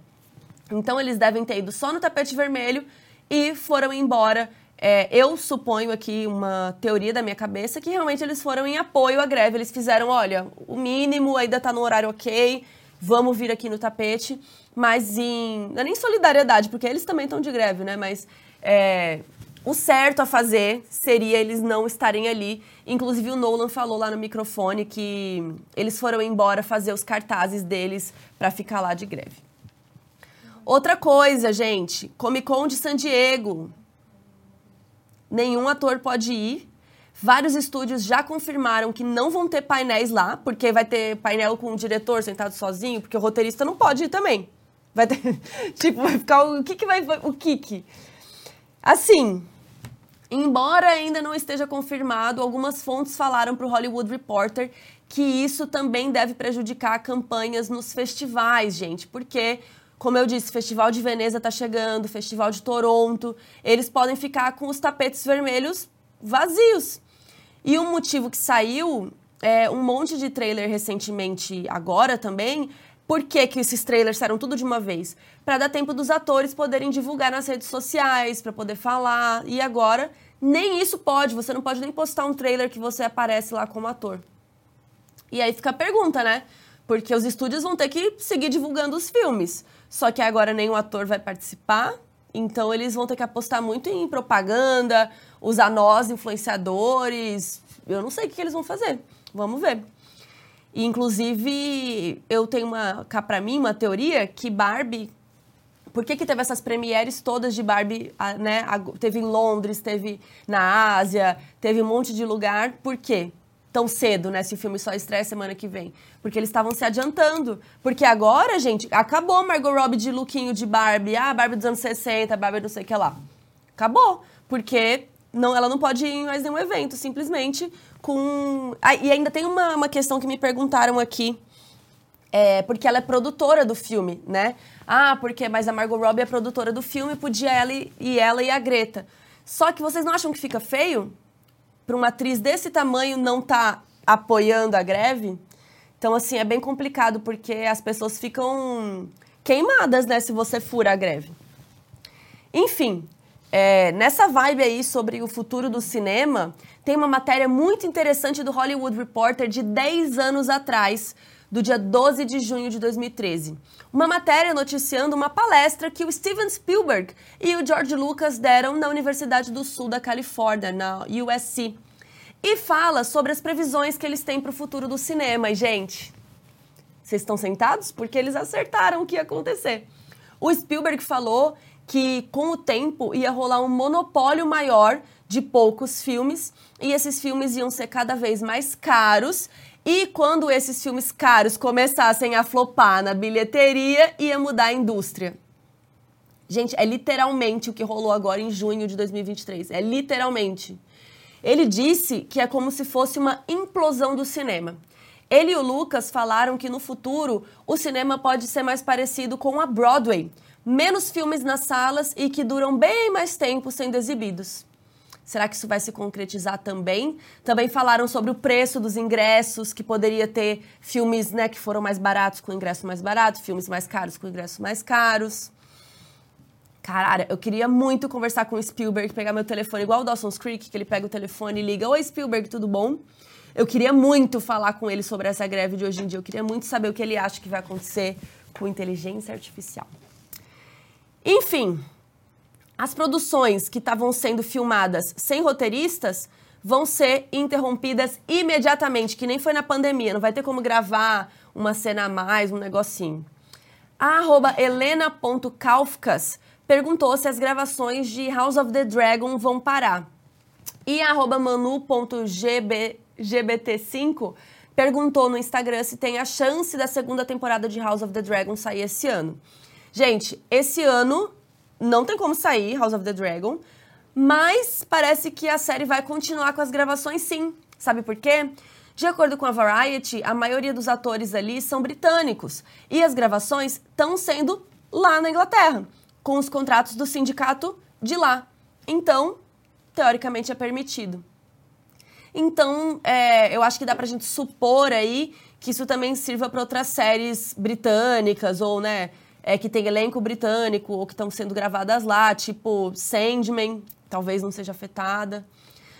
Então, eles devem ter ido só no tapete vermelho e foram embora. É, eu suponho aqui uma teoria da minha cabeça que realmente eles foram em apoio à greve. Eles fizeram, olha, o mínimo ainda está no horário ok, vamos vir aqui no tapete, mas em. Não é nem solidariedade, porque eles também estão de greve, né? Mas é, o certo a fazer seria eles não estarem ali. Inclusive, o Nolan falou lá no microfone que eles foram embora fazer os cartazes deles para ficar lá de greve. Outra coisa, gente, Comic Con de San Diego. Nenhum ator pode ir. Vários estúdios já confirmaram que não vão ter painéis lá, porque vai ter painel com o diretor sentado sozinho, porque o roteirista não pode ir também. Vai ter, tipo, vai ficar o, que que vai o que Assim, embora ainda não esteja confirmado, algumas fontes falaram para o Hollywood Reporter que isso também deve prejudicar campanhas nos festivais, gente, porque como eu disse, Festival de Veneza está chegando, Festival de Toronto, eles podem ficar com os tapetes vermelhos vazios. E um motivo que saiu é um monte de trailer recentemente, agora também. Por que, que esses trailers saíram tudo de uma vez? Para dar tempo dos atores poderem divulgar nas redes sociais, para poder falar. E agora, nem isso pode. Você não pode nem postar um trailer que você aparece lá como ator. E aí fica a pergunta, né? Porque os estúdios vão ter que seguir divulgando os filmes. Só que agora nenhum ator vai participar, então eles vão ter que apostar muito em propaganda, usar nós, influenciadores. Eu não sei o que eles vão fazer. Vamos ver. E, inclusive, eu tenho uma, cá pra mim, uma teoria que Barbie. Por que, que teve essas premieres todas de Barbie, né? Teve em Londres, teve na Ásia, teve um monte de lugar. Por quê? Tão cedo, né? Se o filme só estreia semana que vem. Porque eles estavam se adiantando. Porque agora, gente, acabou Margot Robbie de lookinho de Barbie. Ah, Barbie dos anos 60, Barbie não sei o que lá. Acabou. Porque não, ela não pode ir em mais nenhum evento, simplesmente com... Ah, e ainda tem uma, uma questão que me perguntaram aqui. É, porque ela é produtora do filme, né? Ah, porque mas a Margot Robbie é produtora do filme, podia ela e, e ela e a Greta. Só que vocês não acham que fica feio? Para uma atriz desse tamanho não tá apoiando a greve. Então, assim, é bem complicado, porque as pessoas ficam queimadas, né, se você fura a greve. Enfim, é, nessa vibe aí sobre o futuro do cinema, tem uma matéria muito interessante do Hollywood Reporter de 10 anos atrás, do dia 12 de junho de 2013. Uma matéria noticiando uma palestra que o Steven Spielberg e o George Lucas deram na Universidade do Sul da Califórnia, na USC. E fala sobre as previsões que eles têm para o futuro do cinema. E, gente, vocês estão sentados? Porque eles acertaram o que ia acontecer. O Spielberg falou que com o tempo ia rolar um monopólio maior de poucos filmes e esses filmes iam ser cada vez mais caros e quando esses filmes caros começassem a flopar na bilheteria, ia mudar a indústria. Gente, é literalmente o que rolou agora em junho de 2023. É literalmente. Ele disse que é como se fosse uma implosão do cinema. Ele e o Lucas falaram que no futuro o cinema pode ser mais parecido com a Broadway. Menos filmes nas salas e que duram bem mais tempo sendo exibidos. Será que isso vai se concretizar também? Também falaram sobre o preço dos ingressos, que poderia ter filmes né, que foram mais baratos com ingresso mais barato, filmes mais caros com ingressos mais caros. Caralho, eu queria muito conversar com o Spielberg, pegar meu telefone, igual o Dawson's Creek, que ele pega o telefone e liga: Oi, Spielberg, tudo bom? Eu queria muito falar com ele sobre essa greve de hoje em dia. Eu queria muito saber o que ele acha que vai acontecer com inteligência artificial. Enfim, as produções que estavam sendo filmadas sem roteiristas vão ser interrompidas imediatamente, que nem foi na pandemia, não vai ter como gravar uma cena a mais, um negocinho. A arroba helena.kaufkas perguntou se as gravações de House of the Dragon vão parar. E a arroba manu.gbt5 perguntou no Instagram se tem a chance da segunda temporada de House of the Dragon sair esse ano. Gente, esse ano não tem como sair House of the Dragon, mas parece que a série vai continuar com as gravações sim. Sabe por quê? De acordo com a Variety, a maioria dos atores ali são britânicos e as gravações estão sendo lá na Inglaterra, com os contratos do sindicato de lá. Então, teoricamente é permitido. Então, é, eu acho que dá pra gente supor aí que isso também sirva para outras séries britânicas ou, né, é, que tem elenco britânico ou que estão sendo gravadas lá, tipo Sandman, talvez não seja afetada.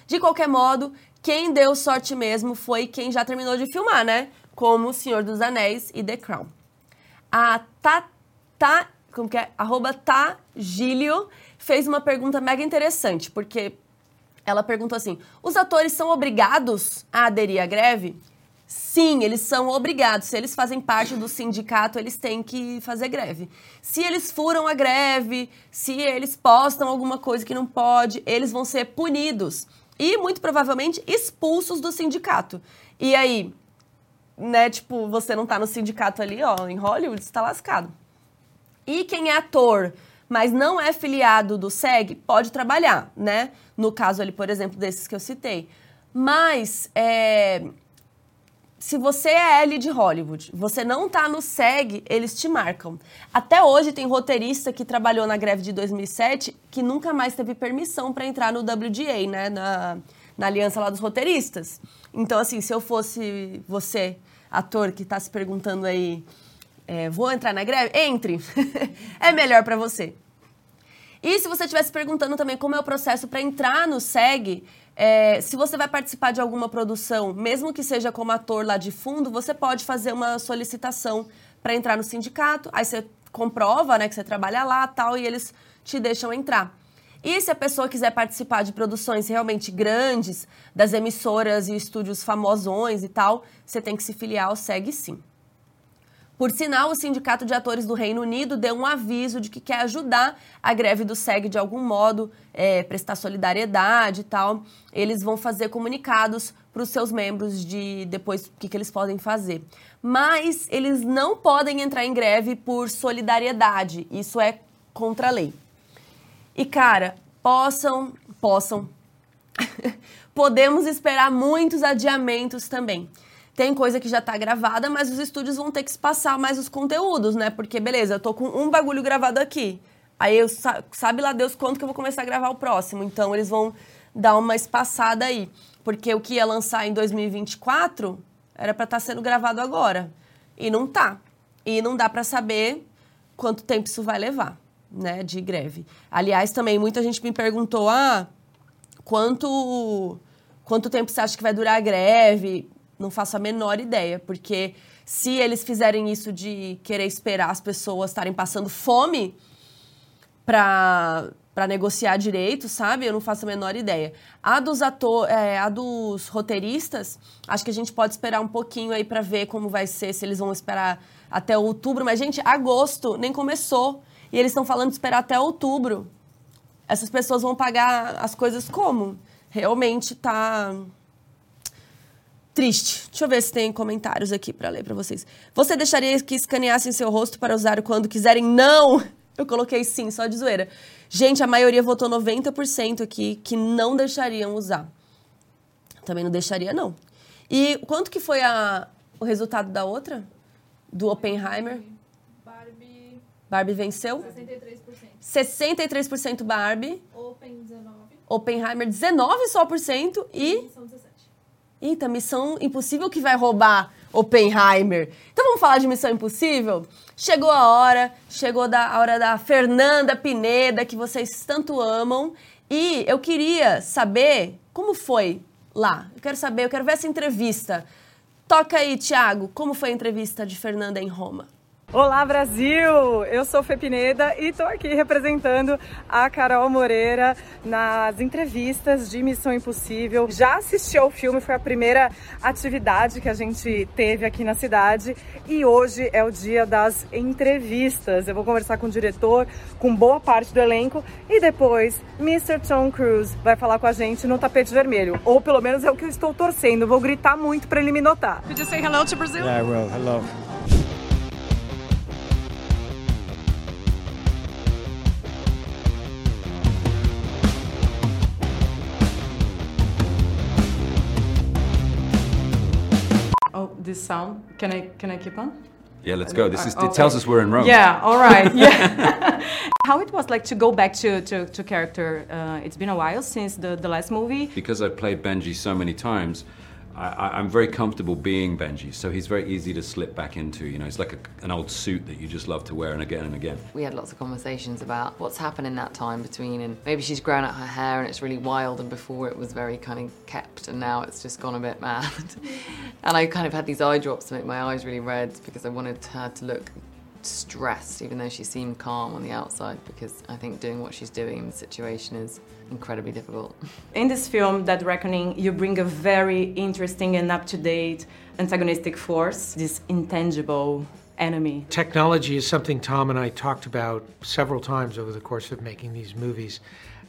De qualquer modo, quem deu sorte mesmo foi quem já terminou de filmar, né? Como Senhor dos Anéis e The Crown. A Tata, como que é? Arroba Tagilio fez uma pergunta mega interessante, porque ela perguntou assim: os atores são obrigados a aderir à greve? Sim, eles são obrigados. Se eles fazem parte do sindicato, eles têm que fazer greve. Se eles furam a greve, se eles postam alguma coisa que não pode, eles vão ser punidos e muito provavelmente expulsos do sindicato. E aí, né, tipo, você não tá no sindicato ali, ó, em Hollywood, você tá lascado. E quem é ator, mas não é filiado do SEG, pode trabalhar, né? No caso ali, por exemplo, desses que eu citei. Mas, é, se você é L de Hollywood, você não tá no SEG, eles te marcam. Até hoje tem roteirista que trabalhou na greve de 2007 que nunca mais teve permissão para entrar no WGA, né, na, na aliança lá dos roteiristas. Então, assim, se eu fosse você, ator que está se perguntando aí, é, vou entrar na greve? Entre. é melhor para você. E se você estivesse perguntando também como é o processo para entrar no SEG, é, se você vai participar de alguma produção, mesmo que seja como ator lá de fundo, você pode fazer uma solicitação para entrar no sindicato. Aí você comprova né, que você trabalha lá tal, e eles te deixam entrar. E se a pessoa quiser participar de produções realmente grandes, das emissoras e estúdios famosões e tal, você tem que se filiar ao SEG sim. Por sinal, o Sindicato de Atores do Reino Unido deu um aviso de que quer ajudar a greve do SEG de algum modo, é, prestar solidariedade e tal. Eles vão fazer comunicados para os seus membros de depois o que, que eles podem fazer. Mas eles não podem entrar em greve por solidariedade. Isso é contra a lei. E, cara, possam, possam, podemos esperar muitos adiamentos também. Tem coisa que já tá gravada, mas os estúdios vão ter que se passar mais os conteúdos, né? Porque, beleza, eu tô com um bagulho gravado aqui. Aí eu sabe lá Deus quando que eu vou começar a gravar o próximo. Então eles vão dar uma espaçada aí. Porque o que ia lançar em 2024 era para estar tá sendo gravado agora. E não tá. E não dá para saber quanto tempo isso vai levar, né, de greve. Aliás, também muita gente me perguntou: "Ah, quanto quanto tempo você acha que vai durar a greve?" Não faço a menor ideia, porque se eles fizerem isso de querer esperar as pessoas estarem passando fome para para negociar direito, sabe? Eu não faço a menor ideia. A dos ator, é, a dos roteiristas, acho que a gente pode esperar um pouquinho aí para ver como vai ser, se eles vão esperar até outubro. Mas gente, agosto nem começou e eles estão falando de esperar até outubro. Essas pessoas vão pagar as coisas como? Realmente tá Triste. Deixa eu ver se tem comentários aqui para ler para vocês. Você deixaria que escaneassem seu rosto para usar quando quiserem? Não! Eu coloquei sim, só de zoeira. Gente, a maioria votou 90% aqui que não deixariam usar. Também não deixaria, não. E quanto que foi a, o resultado da outra? Do Oppenheimer? Barbie. Barbie venceu? 63%. 63% Barbie. Open 19. Oppenheimer 19 só por cento e São 17. Eita, Missão Impossível que vai roubar Oppenheimer. Então vamos falar de Missão Impossível? Chegou a hora, chegou da, a hora da Fernanda Pineda, que vocês tanto amam. E eu queria saber como foi lá. Eu quero saber, eu quero ver essa entrevista. Toca aí, Thiago, como foi a entrevista de Fernanda em Roma? Olá Brasil! Eu sou Fê Pineda e estou aqui representando a Carol Moreira nas entrevistas de Missão Impossível. Já assisti ao filme, foi a primeira atividade que a gente teve aqui na cidade e hoje é o dia das entrevistas. Eu vou conversar com o diretor, com boa parte do elenco e depois Mr. Tom Cruise vai falar com a gente no tapete vermelho. Ou pelo menos é o que eu estou torcendo. Vou gritar muito para ele me notar. Did you say hello to Brazil? Yeah, I will. Hello. This sound. Can I can I keep on? Yeah, let's go. This is, Okay. it tells us we're in Rome. Yeah, all right. Yeah. How it was like to go back to, to, to character? Uh, it's been a while since the, the last movie. Because I've played Benji so many times, I, I'm very comfortable being Benji. So he's very easy to slip back into. You know, it's like a, an old suit that you just love to wear and again and again. We had lots of conversations about what's happened in that time between, and maybe she's grown out her hair and it's really wild, and before it was very kind of kept, and now it's just gone a bit mad. and I kind of had these eye drops to make my eyes really red because I wanted her to look stressed, even though she seemed calm on the outside, because I think doing what she's doing in the situation is incredibly difficult. In this film, Dead Reckoning, you bring a very interesting and up to date antagonistic force, this intangible enemy. Technology is something Tom and I talked about several times over the course of making these movies.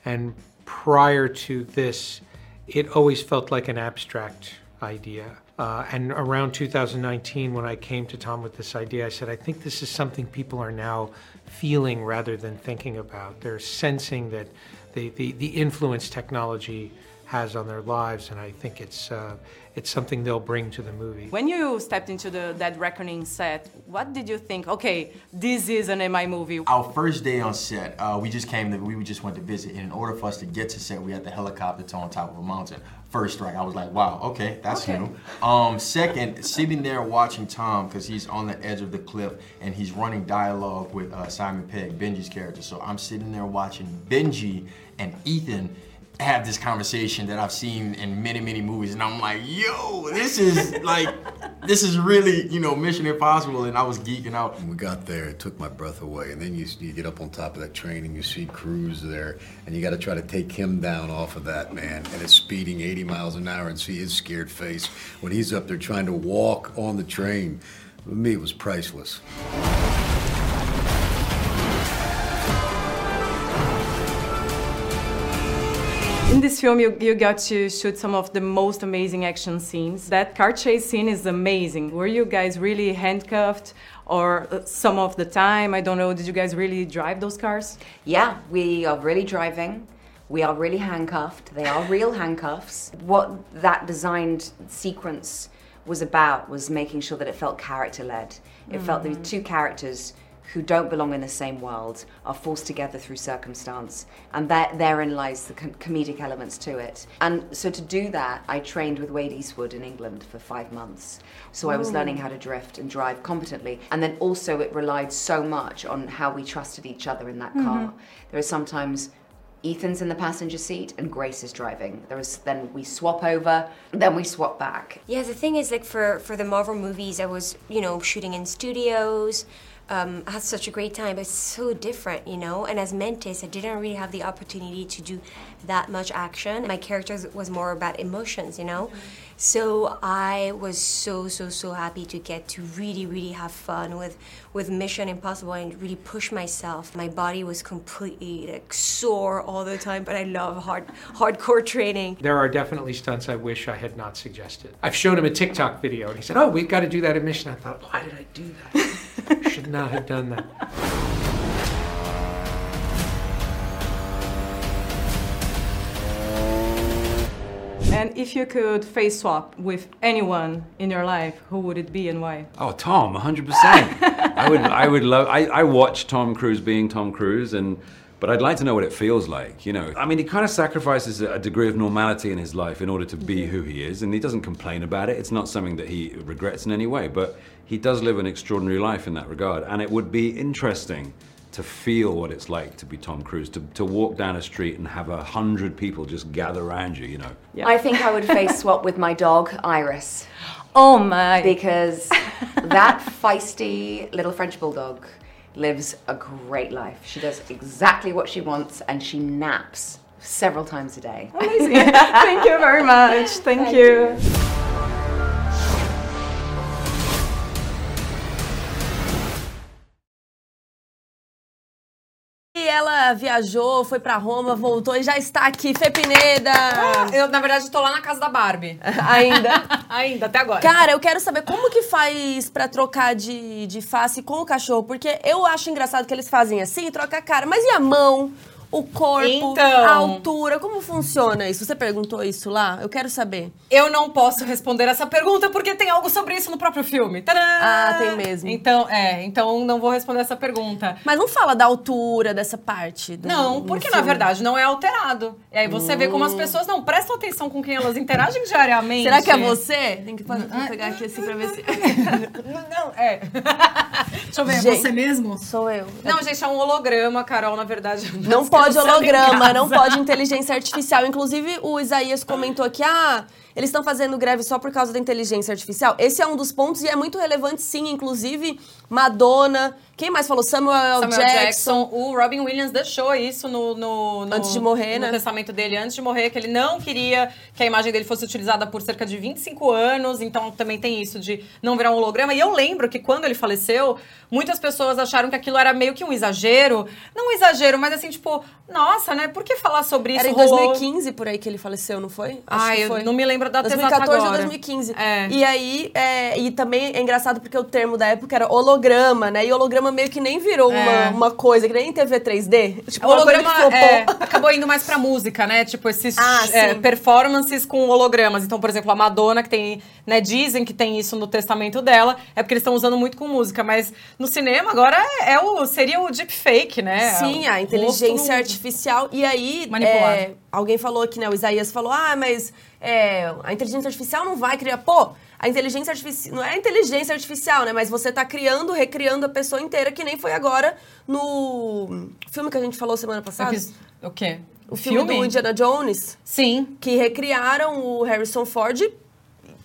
And prior to this, it always felt like an abstract idea. Uh, and around 2019, when I came to Tom with this idea, I said, I think this is something people are now feeling rather than thinking about. They're sensing that the, the, the influence technology has on their lives, and I think it's, uh, it's something they'll bring to the movie. When you stepped into the Dead Reckoning set, what did you think? Okay, this is an MI movie. Our first day on set, uh, we just came to, we just went to visit, and in order for us to get to set, we had the helicopter to on top of a mountain. First strike, I was like, wow, okay, that's Okay. new. Um, second, sitting there watching Tom, because he's on the edge of the cliff, and he's running dialogue with uh, Simon Pegg, Benji's character. So I'm sitting there watching Benji and Ethan have this conversation that I've seen in many, many movies, and I'm like, yo, this is like, this is really, you know, Mission Impossible, and I was geeking out. When we got there, it took my breath away. And then you, you get up on top of that train and you see Cruz there, and you got to try to take him down off of that man. And it's speeding 80 miles an hour, and see his scared face when he's up there trying to walk on the train. For me, it was priceless. In this film, you, you got to shoot some of the most amazing action scenes. That car chase scene is amazing. Were you guys really handcuffed or uh, some of the time? I don't know. Did you guys really drive those cars? Yeah, we are really driving. We are really handcuffed. They are real handcuffs. What that designed sequence was about was making sure that it felt character led. It felt the two characters who don't belong in the same world are forced together through circumstance, and that therein lies the com- comedic elements to it. And so to do that, I trained with Wade Eastwood in England for five months. So I was oh. learning how to drift and drive competently, and then also it relied so much on how we trusted each other in that car. Mm-hmm. There are sometimes Ethan's in the passenger seat and Grace is driving. There is then we swap over, then we swap back. Yeah, the thing is, like for for the Marvel movies, I was you know shooting in studios. Um, I had such a great time, it's so different, you know. And as Mentis, I didn't really have the opportunity to do that much action. My character was more about emotions, you know. So I was so so so happy to get to really really have fun with with Mission Impossible and really push myself. My body was completely like sore all the time, but I love hard hardcore training. There are definitely stunts I wish I had not suggested. I've shown him a TikTok video and he said, Oh, we've got to do that in Mission. I thought, why did I do that? Should not have done that. And if you could face swap with anyone in your life, who would it be and why? Oh, Tom, 100%. I would, I would love, I, I watch Tom Cruise being Tom Cruise and, but I'd like to know what it feels like, you know. I mean, he kind of sacrifices a degree of normality in his life in order to be who he is, and he doesn't complain about it. It's not something that he regrets in any way, but he does live an extraordinary life in that regard. And it would be interesting to feel what it's like to be Tom Cruise, to, to walk down a street and have a hundred people just gather around you, you know. I think I would face swap with my dog, Iris, Oh my! because that feisty little French bulldog lives a great life. She does exactly what she wants and she naps several times a day. Amazing. Thank you very much. Thank, you. E ela viajou, foi pra Roma, voltou e já está aqui, Fê Pineda! Eu, na verdade, tô lá na casa da Barbie. Ainda. Ainda, até agora. Cara, eu quero saber como que faz pra trocar de, de face com o cachorro, porque eu acho engraçado que eles fazem assim, troca a cara, mas e a mão? O corpo, Então. a altura? Como funciona isso? Você perguntou isso lá? Eu quero saber. Eu não posso responder essa pergunta porque tem algo sobre isso no próprio filme. Tadã! Ah, tem mesmo. Então, é, então não vou responder essa pergunta. Mas não fala da altura dessa parte. do- Não, porque na verdade não é alterado. E aí você vê como as pessoas não prestam atenção com quem elas interagem diariamente. Será que é você? Tem que pa- pegar aqui assim pra ver se. Não, é. Deixa eu ver, é Gente, você mesmo? Sou eu. Não, gente, é um holograma, Carol, na verdade. Não Nós pode holograma, não pode inteligência artificial. Inclusive, o Isaías comentou aqui: ah, eles estão fazendo greve só por causa da inteligência artificial. Esse é um dos pontos e é muito relevante, sim. Inclusive, Madonna. Quem mais falou? Samuel, Samuel Jackson. Jackson. o Robin Williams deixou isso no, no- no- Antes de morrer, no né? testamento dele, antes de morrer, que ele não queria que a imagem dele fosse utilizada por cerca de 25 anos, então também tem isso de não virar um holograma. E eu lembro que quando ele faleceu, muitas pessoas acharam que aquilo era meio que um exagero. Não um exagero, mas assim, tipo, nossa, né? Por que falar sobre isso? Era em Rolou- 2015 por aí que ele faleceu, não foi? Acho Ah, que eu foi. não me lembro da data exata 2014 ou agora. 2015. É. E aí, é, e também é engraçado porque o termo da época era holograma, né? E holograma meio que nem virou É. uma, uma coisa, que nem TV 3D. Tipo, O uma holograma é, acabou indo mais pra música, né? Tipo, esses Ah, é, performances com hologramas. Então, por exemplo, a Madonna, que tem, né, dizem que tem isso no testamento dela, é porque eles estão usando muito com música. Mas no cinema, agora é, é o, seria o deepfake, né? Sim, O a inteligência rosto artificial. E aí, é, alguém falou aqui, né? O Isaías falou: ah, mas é, a inteligência artificial não vai criar. Pô, a inteligência artificial. Não é a inteligência artificial, né? Mas você tá criando, recriando a pessoa inteira, que nem foi agora no filme que a gente falou semana passada. Epi- O quê? O filme, do Indiana Jones. Sim. Que recriaram o Harrison Ford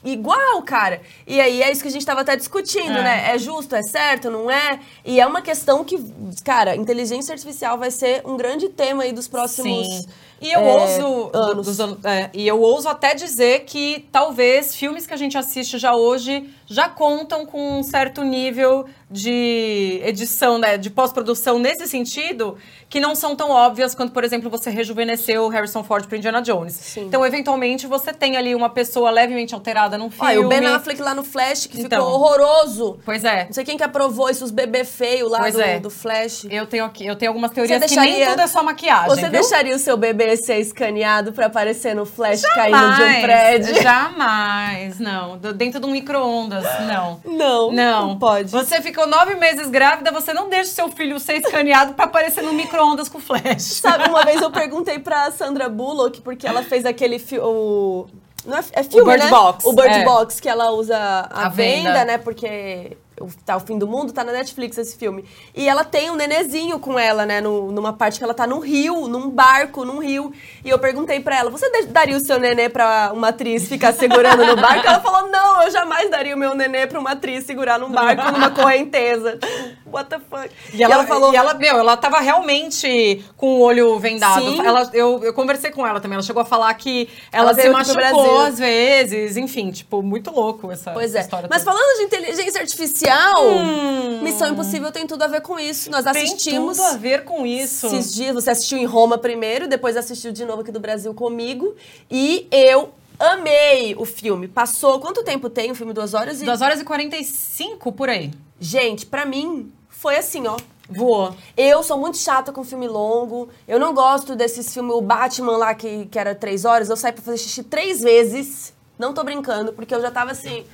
igual, cara. E aí é isso que a gente tava até discutindo, É. né? É justo, é certo, não é? E é uma questão que, cara, inteligência artificial vai ser um grande tema aí dos próximos Sim. E eu é, ouso anos. dos é, e eu ouso até dizer que talvez filmes que a gente assiste já hoje já contam com um certo nível de edição, né, de pós-produção nesse sentido, que não são tão óbvias quanto, por exemplo, você rejuvenesceu o Harrison Ford para Indiana Jones. Então, eventualmente, você tem ali uma pessoa levemente alterada num filme. Olha, o Ben Affleck lá no Flash, que Então. ficou horroroso. Pois é. Não sei quem que aprovou isso, os bebê feio lá do, é. do Flash. Eu tenho, aqui, eu tenho algumas teorias que nem tudo é só maquiagem, Você viu? deixaria o seu bebê ser escaneado pra aparecer no Flash caindo de um prédio? Jamais, não. Dentro de um micro-ondas, não. Não, Não. não pode. Você ficou nove meses grávida, você não deixa o seu filho ser escaneado pra aparecer no micro-ondas com flash. Sabe, uma vez eu perguntei pra Sandra Bullock, porque ela fez aquele filme. Não é, é filme, Bird né? Box, O Bird é. Box, que ela usa a, A venda, venda. né? Porque o- tá o fim do mundo, tá na Netflix esse filme. E ela tem um nenezinho com ela, né? no- numa parte que ela tá num rio, num barco, num rio. E eu perguntei pra ela: você daria o seu nenê pra uma atriz ficar segurando no barco? Ela falou: não, eu jamais daria o meu nenê pra uma atriz segurar num barco numa correnteza. What the fuck? E ela, falou. E ela, meu, ela tava realmente com o olho vendado. Sim. Ela, eu, eu conversei com ela também. Ela chegou a falar que ela, Ela se machucou às vezes. Enfim, tipo, muito louco essa, Pois é. história. Mas toda. falando de inteligência artificial, Missão Impossível tem tudo a ver com isso. Nós Hum. Tem assistimos. tudo a ver com isso. Esses dias, você assistiu em Roma primeiro, depois assistiu de novo aqui do Brasil comigo. E eu amei o filme. Passou. Quanto tempo tem o filme? Duas horas e. 2 horas e 45 por aí. Gente, pra mim, foi assim, ó. Voou. Eu sou muito chata com filme longo. Eu não gosto desses filmes. O Batman lá, que, que era três horas, eu saí pra fazer xixi três vezes. Não tô brincando, porque eu já tava assim.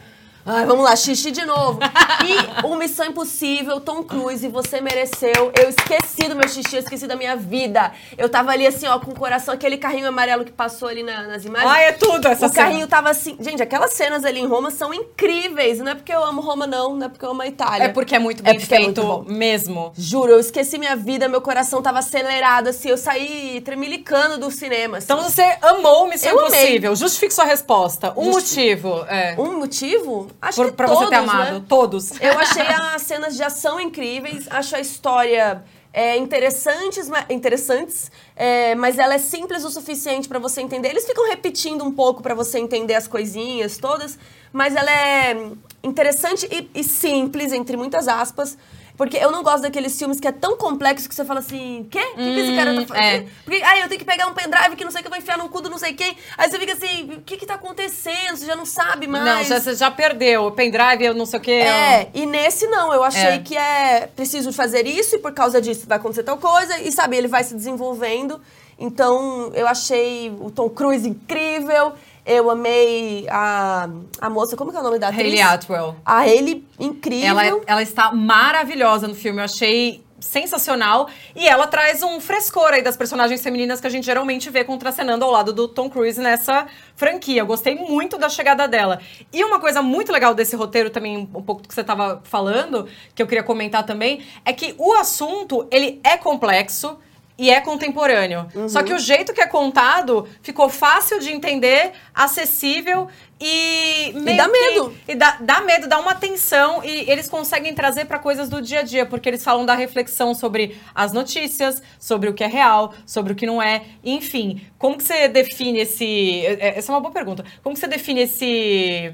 Ai, vamos lá, xixi de novo. E o Missão Impossível, Tom Cruise, você mereceu. Eu esqueci do meu xixi, eu esqueci da minha vida. Eu tava ali assim, ó, com o coração, aquele carrinho amarelo que passou ali na- nas imagens. Ah, é tudo essa O cena. carrinho tava assim. Gente, aquelas cenas ali em Roma são incríveis. Não é porque eu amo Roma, não. Não é porque eu amo a Itália. É porque é muito bem porque é feito muito bom. mesmo. Juro, eu esqueci minha vida, meu coração tava acelerado, assim, eu saí tremilicando do cinema. assim. Então você amou Missão Eu amei. Impossível. Justifique sua resposta. Um Justi- motivo. É. Um motivo? Acho Por- que pra todos, você ter amado. né? Todos. Eu achei as cenas de ação incríveis, acho a história é, interessantes, interessantes é, mas ela é simples o suficiente pra você entender. Eles ficam repetindo um pouco pra você entender as coisinhas todas, mas ela é interessante e, e simples, entre muitas aspas. Porque eu não gosto daqueles filmes que é tão complexo que você fala assim, quê? O que, que esse cara tá Hum, fazendo? é. Porque, ai, eu tenho que pegar um pendrive que não sei o que eu vou enfiar no cu do não sei quem. Aí você fica assim, o que que tá acontecendo? Você já não sabe mais. Não, já, você já perdeu. O pendrive, eu não sei o quê. É, e nesse não, eu achei É. que é preciso fazer isso e por causa disso vai acontecer tal coisa e sabe, ele vai se desenvolvendo. Então, eu achei o Tom Cruise incrível. Eu amei a, a moça, como que é o nome da atriz? Hayley Atwell. A Hayley, incrível. Ela, é- ela está maravilhosa no filme, eu achei sensacional. E ela traz um frescor aí das personagens femininas que a gente geralmente vê contracenando ao lado do Tom Cruise nessa franquia. Eu gostei muito da chegada dela. E uma coisa muito legal desse roteiro também, um pouco do que você estava falando, que eu queria comentar também, é que o assunto, ele é complexo, e é contemporâneo. Só que o jeito que é contado ficou fácil de entender, acessível e meio dá que- medo. e dá, dá medo, dá uma tensão e eles conseguem trazer para coisas do dia a dia, porque eles falam da reflexão sobre as notícias, sobre o que é real, sobre o que não é, enfim. Como que você define esse. é- Essa é uma boa pergunta. Como que você define esse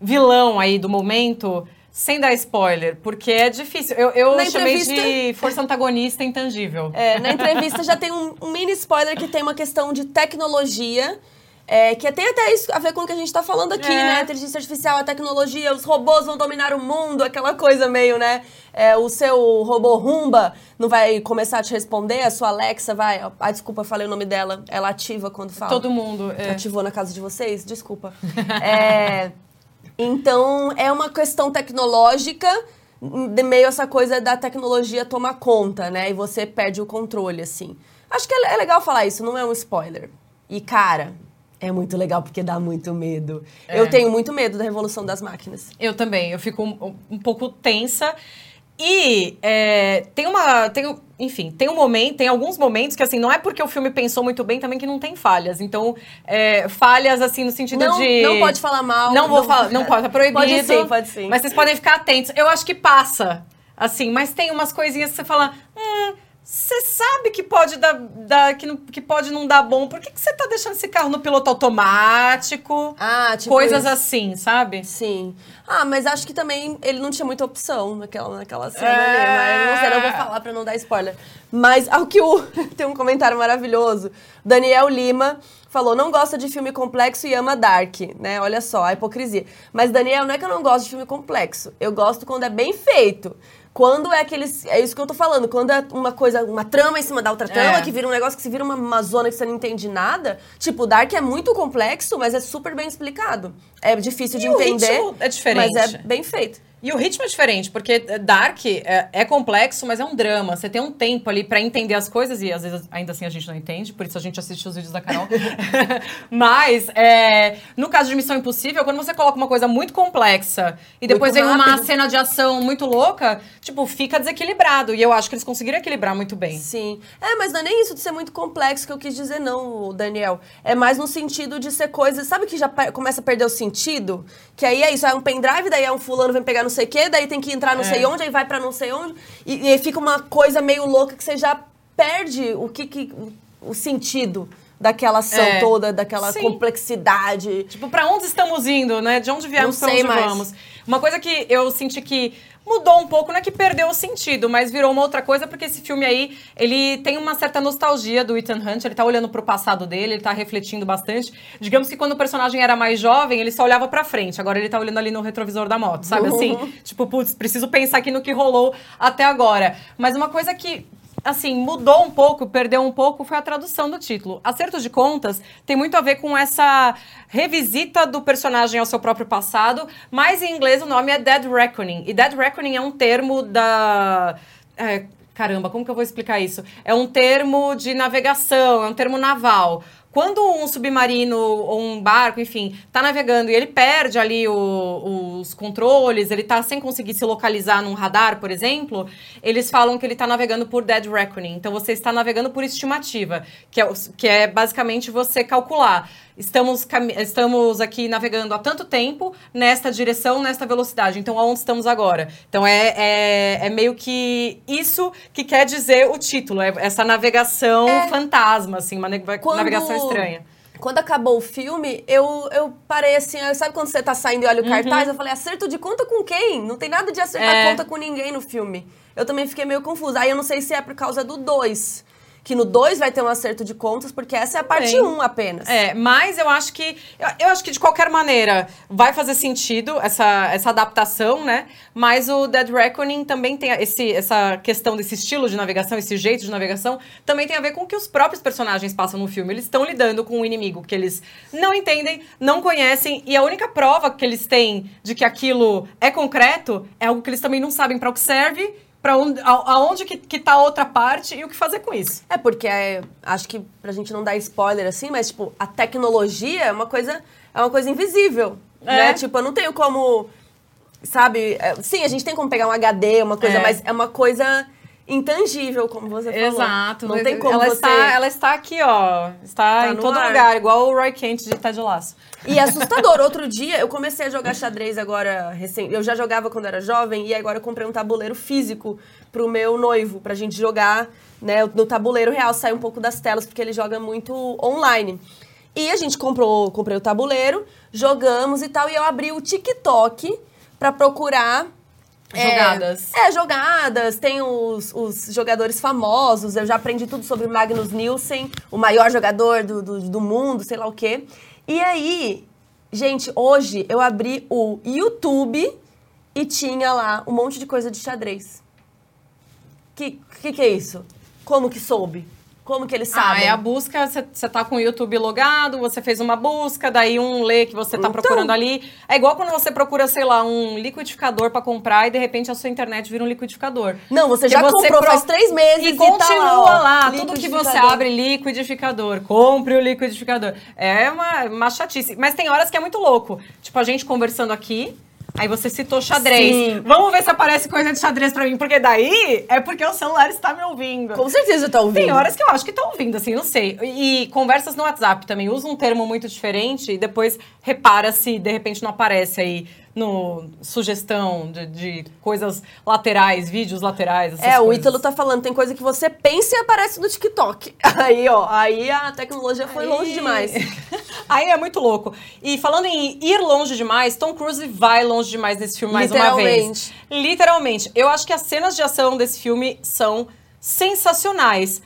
vilão aí do momento? Sem dar spoiler, porque é difícil. Eu, eu Na chamei de força antagonista intangível. É, na entrevista já tem um, um mini spoiler que tem uma questão de tecnologia. é, que tem até isso a ver com o que a gente tá falando aqui, É. né? Inteligência artificial, a tecnologia, os robôs vão dominar o mundo, aquela coisa meio, né? É, o seu robô Rumba não vai começar a te responder, a sua Alexa vai. Ah, desculpa, falei o nome dela. Ela ativa quando fala. Todo mundo. é. Ativou na casa de vocês? Desculpa. É, então, é uma questão tecnológica, de meio essa coisa da tecnologia tomar conta, né? E você perde o controle, assim. Acho que é é legal falar isso, não é um spoiler. E, cara, é muito legal porque dá muito medo. É. Eu tenho muito medo da revolução das máquinas. Eu também, eu fico um, um pouco tensa. E é, tem uma. Tem, enfim, tem um momento, tem alguns momentos que assim, não é porque o filme pensou muito bem também que não tem falhas. Então, é, falhas assim no sentido Não- de. não pode falar mal, Não vou não- falar, não pode, tá proibido. Pode sim, pode sim. Mas vocês podem ficar atentos. Eu acho que passa. Assim, mas tem umas coisinhas que você fala. Hum, você sabe que pode dar, dar- que, não- que pode não dar bom. Por que, você tá deixando esse carro no piloto automático? Ah, tipo Coisas isso. assim, sabe? Sim. Ah, mas acho que também ele não tinha muita opção naquela, naquela cena É. ali. Mas não sei, não vou falar pra não dar spoiler. Mas ao que o. Tem um comentário maravilhoso. Daniel Lima falou: não gosta de filme complexo e ama Dark, né? Olha só, a hipocrisia. Mas, Daniel, não é que eu não gosto de filme complexo. Eu gosto quando é bem feito. Quando é aqueles. É isso que eu tô falando. Quando é uma coisa, uma trama em cima da outra trama, É. que vira um negócio que se vira uma, uma zona que você não entende nada. Tipo, Dark é muito complexo, mas é super bem explicado. É difícil de E o entender. ritmo é diferente. Mas é bem feito. E o ritmo é diferente, porque Dark é, é complexo, mas é um drama. Você tem um tempo ali pra entender as coisas e às vezes ainda assim a gente não entende, por isso a gente assiste os vídeos da Carol. mas é, no caso de Missão Impossível, quando você coloca uma coisa muito complexa e depois vem uma cena de ação muito louca, tipo, fica desequilibrado. E eu acho que eles conseguiram equilibrar muito bem. Sim. É, mas não é nem isso de ser muito complexo que eu quis dizer, não, Daniel. É mais no sentido de ser coisas. Sabe que já começa a perder o sentido? Que aí é isso, é um pendrive, daí é um fulano vem pegar não sei o quê, daí tem que entrar não É. sei onde, aí vai pra não sei onde. E, e aí fica uma coisa meio louca que você já perde o que. que o sentido daquela ação É. toda, daquela Sim. complexidade. Tipo, pra onde estamos indo, né? De onde viemos, sei onde mais. vamos. Uma coisa que eu senti que mudou um pouco, não é que perdeu o sentido, mas virou uma outra coisa, porque esse filme aí, ele tem uma certa nostalgia do Ethan Hunt, ele tá olhando pro passado dele, ele tá refletindo bastante. Digamos que quando o personagem era mais jovem, ele só olhava pra frente, agora ele tá olhando ali no retrovisor da moto, sabe assim? tipo, putz, preciso pensar aqui no que rolou até agora. Mas uma coisa que assim, mudou um pouco, perdeu um pouco, foi a tradução do título. Acertos de contas tem muito a ver com essa revisita do personagem ao seu próprio passado, mas em inglês o nome é Dead Reckoning. E Dead Reckoning é um termo da. é, caramba, como que eu vou explicar isso? É um termo de navegação, é um termo naval. Quando um submarino ou um barco, enfim, tá navegando e ele perde ali o- os controles, ele tá sem conseguir se localizar num radar, por exemplo, eles falam que ele tá navegando por dead reckoning. Então você está navegando por estimativa, que é, que é basicamente você calcular. Estamos, estamos aqui navegando há tanto tempo nesta direção, nesta velocidade. Então, aonde estamos agora? Então, é, é, é meio que isso que quer dizer o título. É essa navegação fantasma, assim, uma Quando- navegação estranha. quando acabou o filme, eu, eu parei assim, sabe quando você tá saindo e olha o cartaz? Eu falei, acerto de conta com quem? Não tem nada de acertar Uhum. É. conta com ninguém no filme. Eu também fiquei meio confusa. Aí eu não sei se é por causa do 2. Que no 2 vai ter um acerto de contas, porque essa é a parte Tem. 1 apenas. É, mas eu acho que eu, eu acho que de qualquer maneira vai fazer sentido essa, essa adaptação, né? Mas o Dead Reckoning também tem esse, essa questão desse estilo de navegação, esse jeito de navegação, também tem a ver com o que os próprios personagens passam no filme. Eles estão lidando com um inimigo que eles não entendem, não conhecem, e a única prova que eles têm de que aquilo é concreto é algo que eles também não sabem para o que serve, para onde, aonde que, que tá a outra parte e o que fazer com isso. É, porque é, acho que pra gente não dar spoiler assim, mas tipo, a tecnologia é uma coisa, é uma coisa invisível. É. Né? Tipo, eu não tenho como. Sabe? é, sim, a gente tem como pegar um HD, uma coisa, É. mas é uma coisa intangível, como você falou. Exato. Não tem como ela você. Está, ela está aqui, ó. Está Tá em todo ar. lugar, igual o Roy Kent de Ted Lasso. E é assustador. Outro dia eu comecei a jogar xadrez agora recém. Eu já jogava quando era jovem e agora eu comprei um tabuleiro físico pro meu noivo, pra gente jogar, né, no tabuleiro real, sair um pouco das telas, porque ele joga muito online. E a gente comprou, comprei o tabuleiro, jogamos e tal, e eu abri o TikTok pra procurar é, Jogadas. É, jogadas. Tem os, os jogadores famosos. Eu já aprendi tudo sobre Magnus Nielsen, o maior jogador do, do, do mundo, sei lá o quê. E aí, gente, hoje eu abri o YouTube e tinha lá um monte de coisa de xadrez. Que que, que é isso? Como que soube? Como que eles Ah, sabem? é a busca, você tá com o YouTube logado, você fez uma busca, daí um lê que você tá Então. procurando ali. É igual quando você procura, sei lá, um liquidificador pra comprar e de repente a sua internet vira um liquidificador. Não, você já comprou faz três meses e e tá continua lá, lá, ó, tudo que você abre, liquidificador, compre o liquidificador. É uma, uma chatice. Mas tem horas que é muito louco. Tipo, a gente conversando aqui, aí você citou xadrez. Sim. Vamos ver se aparece coisa de xadrez pra mim, porque daí é porque o celular está me ouvindo. Com certeza tá ouvindo. Tem horas que eu acho que tá ouvindo, assim, não sei. E, e conversas no WhatsApp também usa um termo muito diferente e depois repara se de repente não aparece aí no sugestão de, de coisas laterais, vídeos laterais, É, o coisas. Ítalo tá falando, tem coisa que você pensa e aparece no TikTok. Aí, ó, aí a tecnologia foi longe Aí- demais. Aí é muito louco. E falando em ir longe demais, Tom Cruise vai longe demais nesse filme mais uma vez. Literalmente. Literalmente. Eu acho que as cenas de ação desse filme são sensacionais.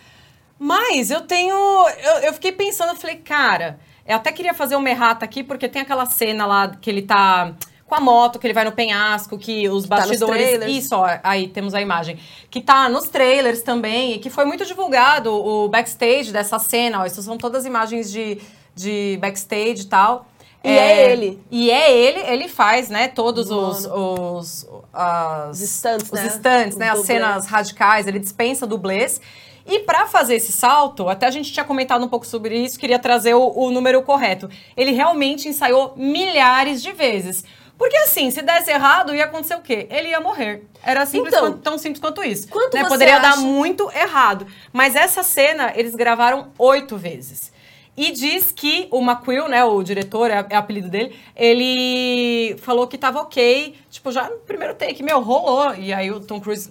Mas eu tenho. Eu, eu fiquei pensando, eu falei, cara, eu até queria fazer uma errata aqui, porque tem aquela cena lá que ele tá com a moto, que ele vai no penhasco, que os Tá nos bastidores. trailers. Isso, ó, aí temos a imagem. Que tá nos trailers também, e que foi muito divulgado o backstage dessa cena. Ó, isso são todas imagens de, de backstage e tal. E é ele. E é ele, ele faz, né, todos os, os, as- Os stunts, os né? stunts, né, as cenas radicais, ele dispensa dublês. E pra fazer esse salto, até a gente tinha comentado um pouco sobre isso, queria trazer o, o número correto. Ele realmente ensaiou milhares de vezes. Porque assim, se desse errado, ia acontecer o quê? Ele ia morrer. Era simples Então, quanto- tão simples quanto isso. quanto né? Poderia dar acha- muito errado. Mas essa cena, eles gravaram oito vezes. E diz que o McQuill, né, o diretor, é, é o apelido dele, ele falou que tava ok, tipo, já no primeiro take, meu, rolou. E aí o Tom Cruise,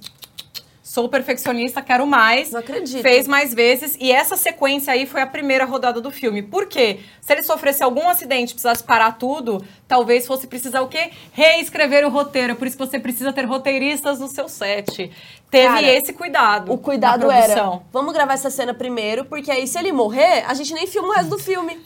sou perfeccionista, quero mais. Não acredito. Fez mais vezes. E essa sequência aí foi a primeira rodada do filme. Por quê? Se ele sofresse algum acidente, precisasse parar tudo, talvez fosse precisar o quê? Reescrever o roteiro. Por isso que você precisa ter roteiristas no seu set. Teve Cara, esse cuidado. O cuidado era, vamos gravar essa cena primeiro, porque aí se ele morrer, a gente nem filma o resto do filme.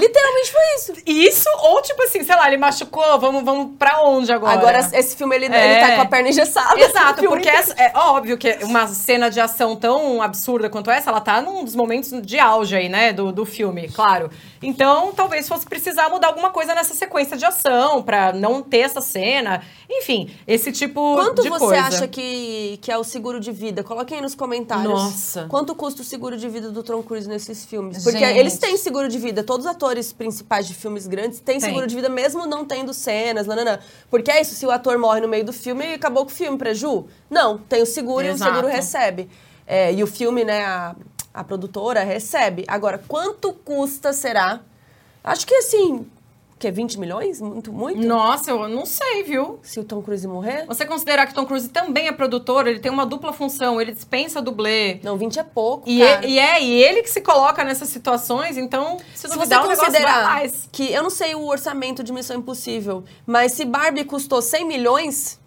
Literalmente foi isso. Isso, ou tipo assim, sei lá, ele machucou, vamos, vamos pra onde agora? Agora, esse filme, ele, É. ele tá com a perna engessada. Exato, porque é, é óbvio que uma cena de ação tão absurda quanto essa, ela tá num dos momentos de auge aí, né, do, do filme, claro. Então, talvez fosse precisar mudar alguma coisa nessa sequência de ação pra não ter essa cena. Enfim, esse tipo Quanto de você coisa. acha que, que é o seguro de vida? Coloquem aí nos comentários. Nossa. Quanto custa o seguro de vida do Tom Cruise nesses filmes? Porque Gente. eles têm seguro de vida. Todos os atores principais de filmes grandes têm Tem. seguro de vida, mesmo não tendo cenas, nananã. Porque é isso, se o ator morre no meio do filme e acabou com o filme, preju? Não, tem o seguro e o Exato. seguro recebe. É, e o filme, né, a, a produtora recebe. Agora, quanto custa, será? Acho que assim, que 20 milhões? Muito, muito? Nossa, eu não sei, viu? Se o Tom Cruise morrer? Você considerar que Tom Cruise também é produtor, ele tem uma dupla função, ele dispensa dublê. Não, 20 é pouco, E, cara. e é, e ele que se coloca nessas situações, então, se Se você o vai considerar mais. que eu não sei o orçamento de Missão Impossível, mas se Barbie custou 100 milhões,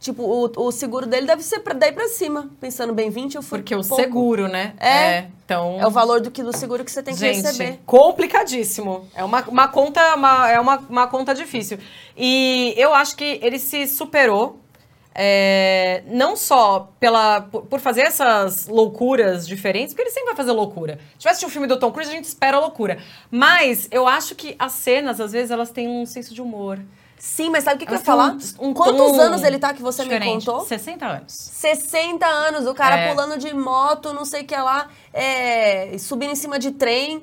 tipo, o, o seguro dele deve ser pra, daí pra cima. Pensando bem, 20 eu fui Porque o pouco. seguro, né? É. então... É o valor do que do seguro que você tem que Gente, receber. complicadíssimo. É uma, uma conta, uma, é uma, uma conta difícil. E eu acho que ele se superou. é, não só pela, por, por fazer essas loucuras diferentes, porque ele sempre vai fazer loucura. Se tivesse um filme do Tom Cruise, a gente espera loucura. Mas eu acho que as cenas, às vezes, elas têm um senso de humor. Sim, mas sabe o que, que eu ia falar? um- um Quantos tom anos ele tá que você me contou? 60 anos. 60 anos, o cara É. pulando de moto, não sei o que lá, é, subindo em cima de trem.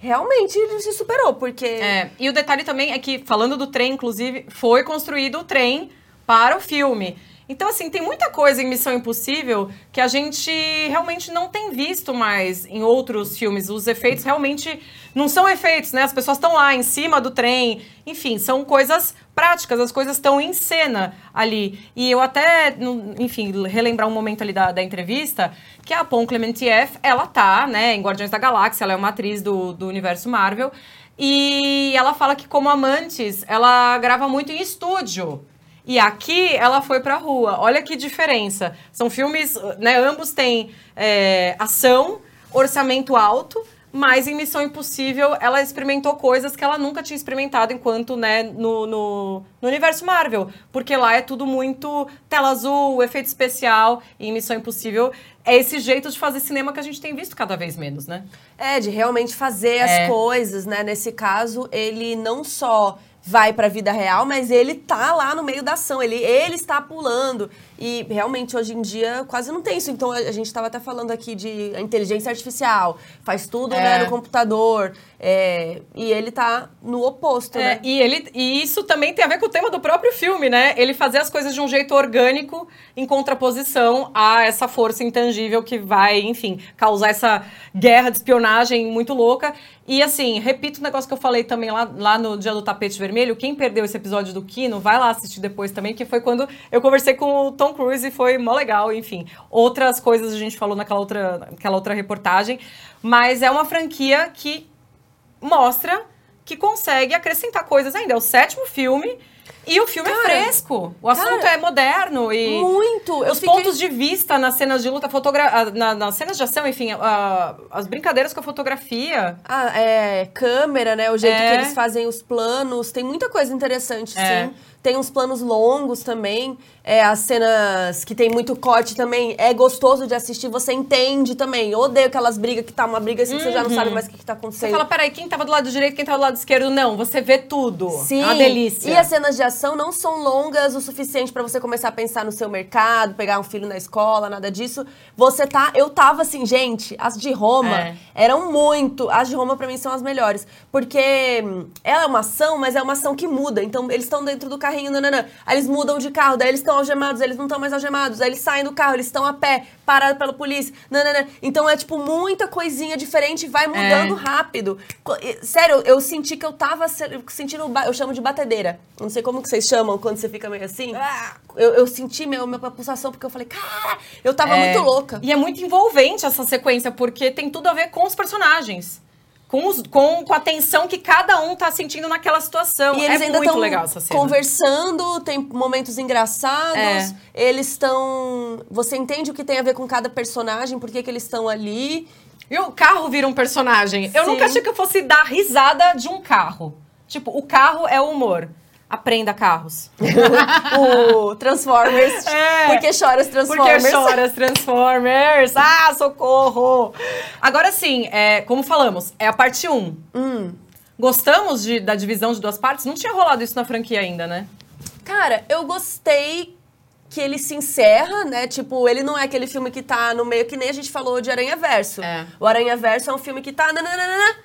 Realmente ele se superou, porque. É, e o detalhe também é que, falando do trem, inclusive, foi construído o trem para o filme. Então, assim, tem muita coisa em Missão Impossível que a gente realmente não tem visto mais em outros filmes. Os efeitos realmente não são efeitos, né? As pessoas estão lá em cima do trem. Enfim, são coisas práticas, as coisas estão em cena ali. E eu até, enfim, relembrar um momento ali da, da entrevista, que a Pon Clementieff, ela tá, né, em Guardiões da Galáxia, ela é uma atriz do, do universo Marvel. E ela fala que, como amantes, ela grava muito em estúdio. E aqui ela foi pra rua. Olha que diferença. São filmes, né? Ambos têm é, ação, orçamento alto, mas em Missão Impossível ela experimentou coisas que ela nunca tinha experimentado enquanto, né, no, no, no universo Marvel. Porque lá é tudo muito tela azul, efeito especial. E em Missão Impossível é esse jeito de fazer cinema que a gente tem visto cada vez menos, né? É, de realmente fazer as É. coisas, né? Nesse caso, ele não só vai pra vida real, mas ele tá lá no meio da ação, ele, ele está pulando. E realmente hoje em dia quase não tem isso. Então a gente estava até falando aqui de inteligência artificial, faz tudo É. né, no computador. é, e ele tá no oposto, É, né? e, ele, e isso também tem a ver com o tema do próprio filme, né? Ele fazer as coisas de um jeito orgânico em contraposição a essa força intangível que vai, enfim, causar essa guerra de espionagem muito louca. E assim, repito o negócio que eu falei também lá, lá no Dia do Tapete Vermelho. Quem perdeu esse episódio do Kino, vai lá assistir depois também, que foi quando eu conversei com o Tom Cruise e foi mó legal, enfim. Outras coisas a gente falou naquela outra, naquela outra reportagem. Mas é uma franquia que mostra que consegue acrescentar coisas ainda. É o sétimo filme e o filme Cara, é fresco. O assunto cara, é moderno e Muito! Os fiquei- pontos de vista nas cenas de luta, fotogra ah, na- nas cenas de ação, enfim, ah, as brincadeiras com a fotografia. Ah, é, câmera, né? O jeito É. que eles fazem os planos. Tem muita coisa interessante, É. sim. Tem uns planos longos também. É, as cenas que tem muito corte também. É gostoso de assistir, você entende também. Eu odeio aquelas brigas que tá uma briga assim que você já não sabe mais o que, que tá Você acontecendo. fala, peraí, quem tava do lado direito, quem tava do lado esquerdo? Não, você vê tudo. Sim. É uma delícia. E as cenas de ação não são longas o suficiente pra você começar a pensar no seu mercado, pegar um filho na escola, nada disso. Você tá. Eu tava assim, gente, as de Roma É. eram muito. As de Roma pra mim são as melhores. Porque hum, ela é uma ação, mas é uma ação que muda. Então eles estão dentro do carrinho, nananã. Aí eles mudam de carro, daí eles estão algemados, eles não estão mais algemados. Aí eles saem do carro, eles estão a pé, parados pela polícia, nananã. Então é tipo muita coisinha diferente vai mudando É. rápido. Sério, eu senti que eu tava se- sentindo, eu chamo de batedeira. Não sei como que vocês chamam quando você fica meio assim. Eu, eu senti meu, minha pulsação porque eu falei, cara, eu tava É, muito louca. E é muito envolvente essa sequência, porque tem tudo a ver com os personagens. Com, os- com, com a tensão que cada um tá sentindo naquela situação. E eles é ainda muito estão legal essa cena. conversando, tem momentos engraçados. É. Eles estão. Você entende o que tem a ver com cada personagem, por que, que eles estão ali. E o carro vira um personagem. Eu Sim. nunca achei que eu fosse dar risada de um carro. Tipo, o carro é o humor. Aprenda carros. o Transformers. É. Porque chora os Transformers. Porque chora as Transformers. Ah, socorro! Agora sim, é, como falamos, é a parte 1. Hum. Gostamos de- da divisão de duas partes? Não tinha rolado isso na franquia ainda, né? Cara, eu gostei que ele se encerra, né? Tipo, ele não é aquele filme que tá no meio, que nem a gente falou de Aranha Verso. É. O Aranha Verso é um filme que tá. nananana.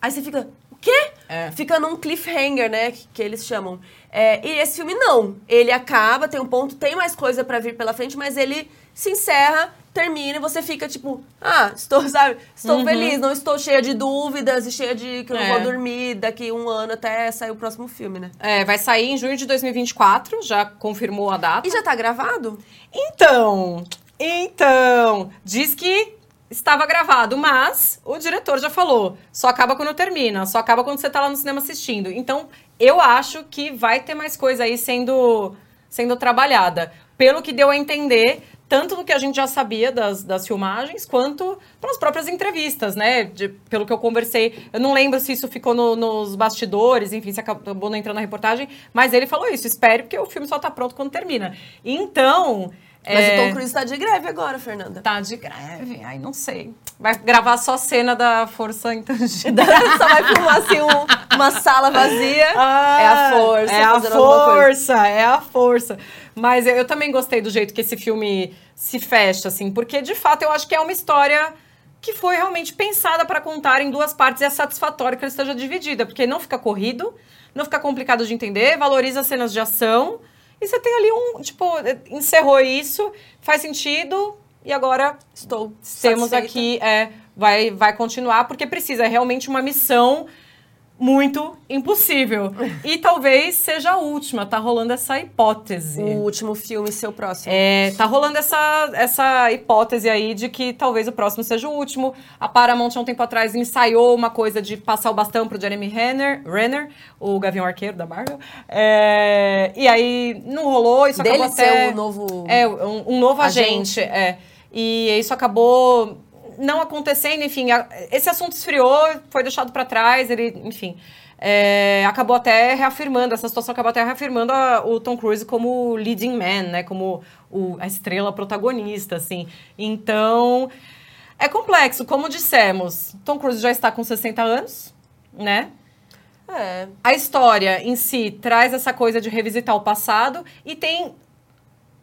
Aí você fica. Quê? É. Fica num cliffhanger, né? Que, que eles chamam. É, e esse filme não. Ele acaba, tem um ponto, tem mais coisa pra vir pela frente, mas ele se encerra termina e você fica tipo, ah, estou, sabe, estou Uhum. feliz, não estou cheia de dúvidas e cheia de que eu não É. vou dormir daqui um ano até sair o próximo filme, né? É, vai sair em junho de 2024, já confirmou a data. E já tá gravado? Então, então, diz que estava gravado, mas o diretor já falou, só acaba quando termina, só acaba quando você tá lá no cinema assistindo. Então, eu acho que vai ter mais coisa aí sendo, sendo trabalhada. Pelo que deu a entender, tanto do que a gente já sabia das, das filmagens, quanto pelas próprias entrevistas, né? De- pelo que eu conversei. Eu não lembro se isso ficou no- nos bastidores, enfim, se acabou não entrando na reportagem, mas ele falou isso, espere, porque o filme só tá pronto quando termina. Então. Mas é, o Tom Cruise tá de greve agora, Fernanda. Tá de greve, ai, não sei. Vai gravar só cena da Força Intangível. Só vai filmar assim um- uma sala vazia. é a força. É a força, é a força. Mas eu, eu também gostei do jeito que esse filme se fecha, assim, porque de fato eu acho que é uma história que foi realmente pensada para contar em duas partes e é satisfatório que ela esteja dividida, porque não fica corrido, não fica complicado de entender, valoriza as cenas de ação. E você tem ali um, tipo, encerrou isso, faz sentido, e agora Estou temos satisfeita. aqui, é, vai, vai continuar, porque precisa, é realmente uma missão muito impossível. E talvez seja a última, tá rolando essa hipótese. O último filme, seu próximo. É, tá rolando essa, essa hipótese aí de que talvez o próximo seja o último. A Paramount, há um tempo atrás, ensaiou uma coisa de passar o bastão pro Jeremy Renner, Renner o Gavião Arqueiro da Marvel. É, e aí não rolou, isso Dele acabou ser até... o novo É, um, um novo agente. agente. é. E isso acabou não acontecendo, enfim. a- esse assunto esfriou, foi deixado para trás, ele, enfim. é, acabou até reafirmando, essa situação acabou até reafirmando a- o Tom Cruise como leading man, né? Como o- a estrela protagonista, assim. Então, é complexo. Como dissemos, Tom Cruise já está com 60 anos, né? É. A história em si traz essa coisa de revisitar o passado e tem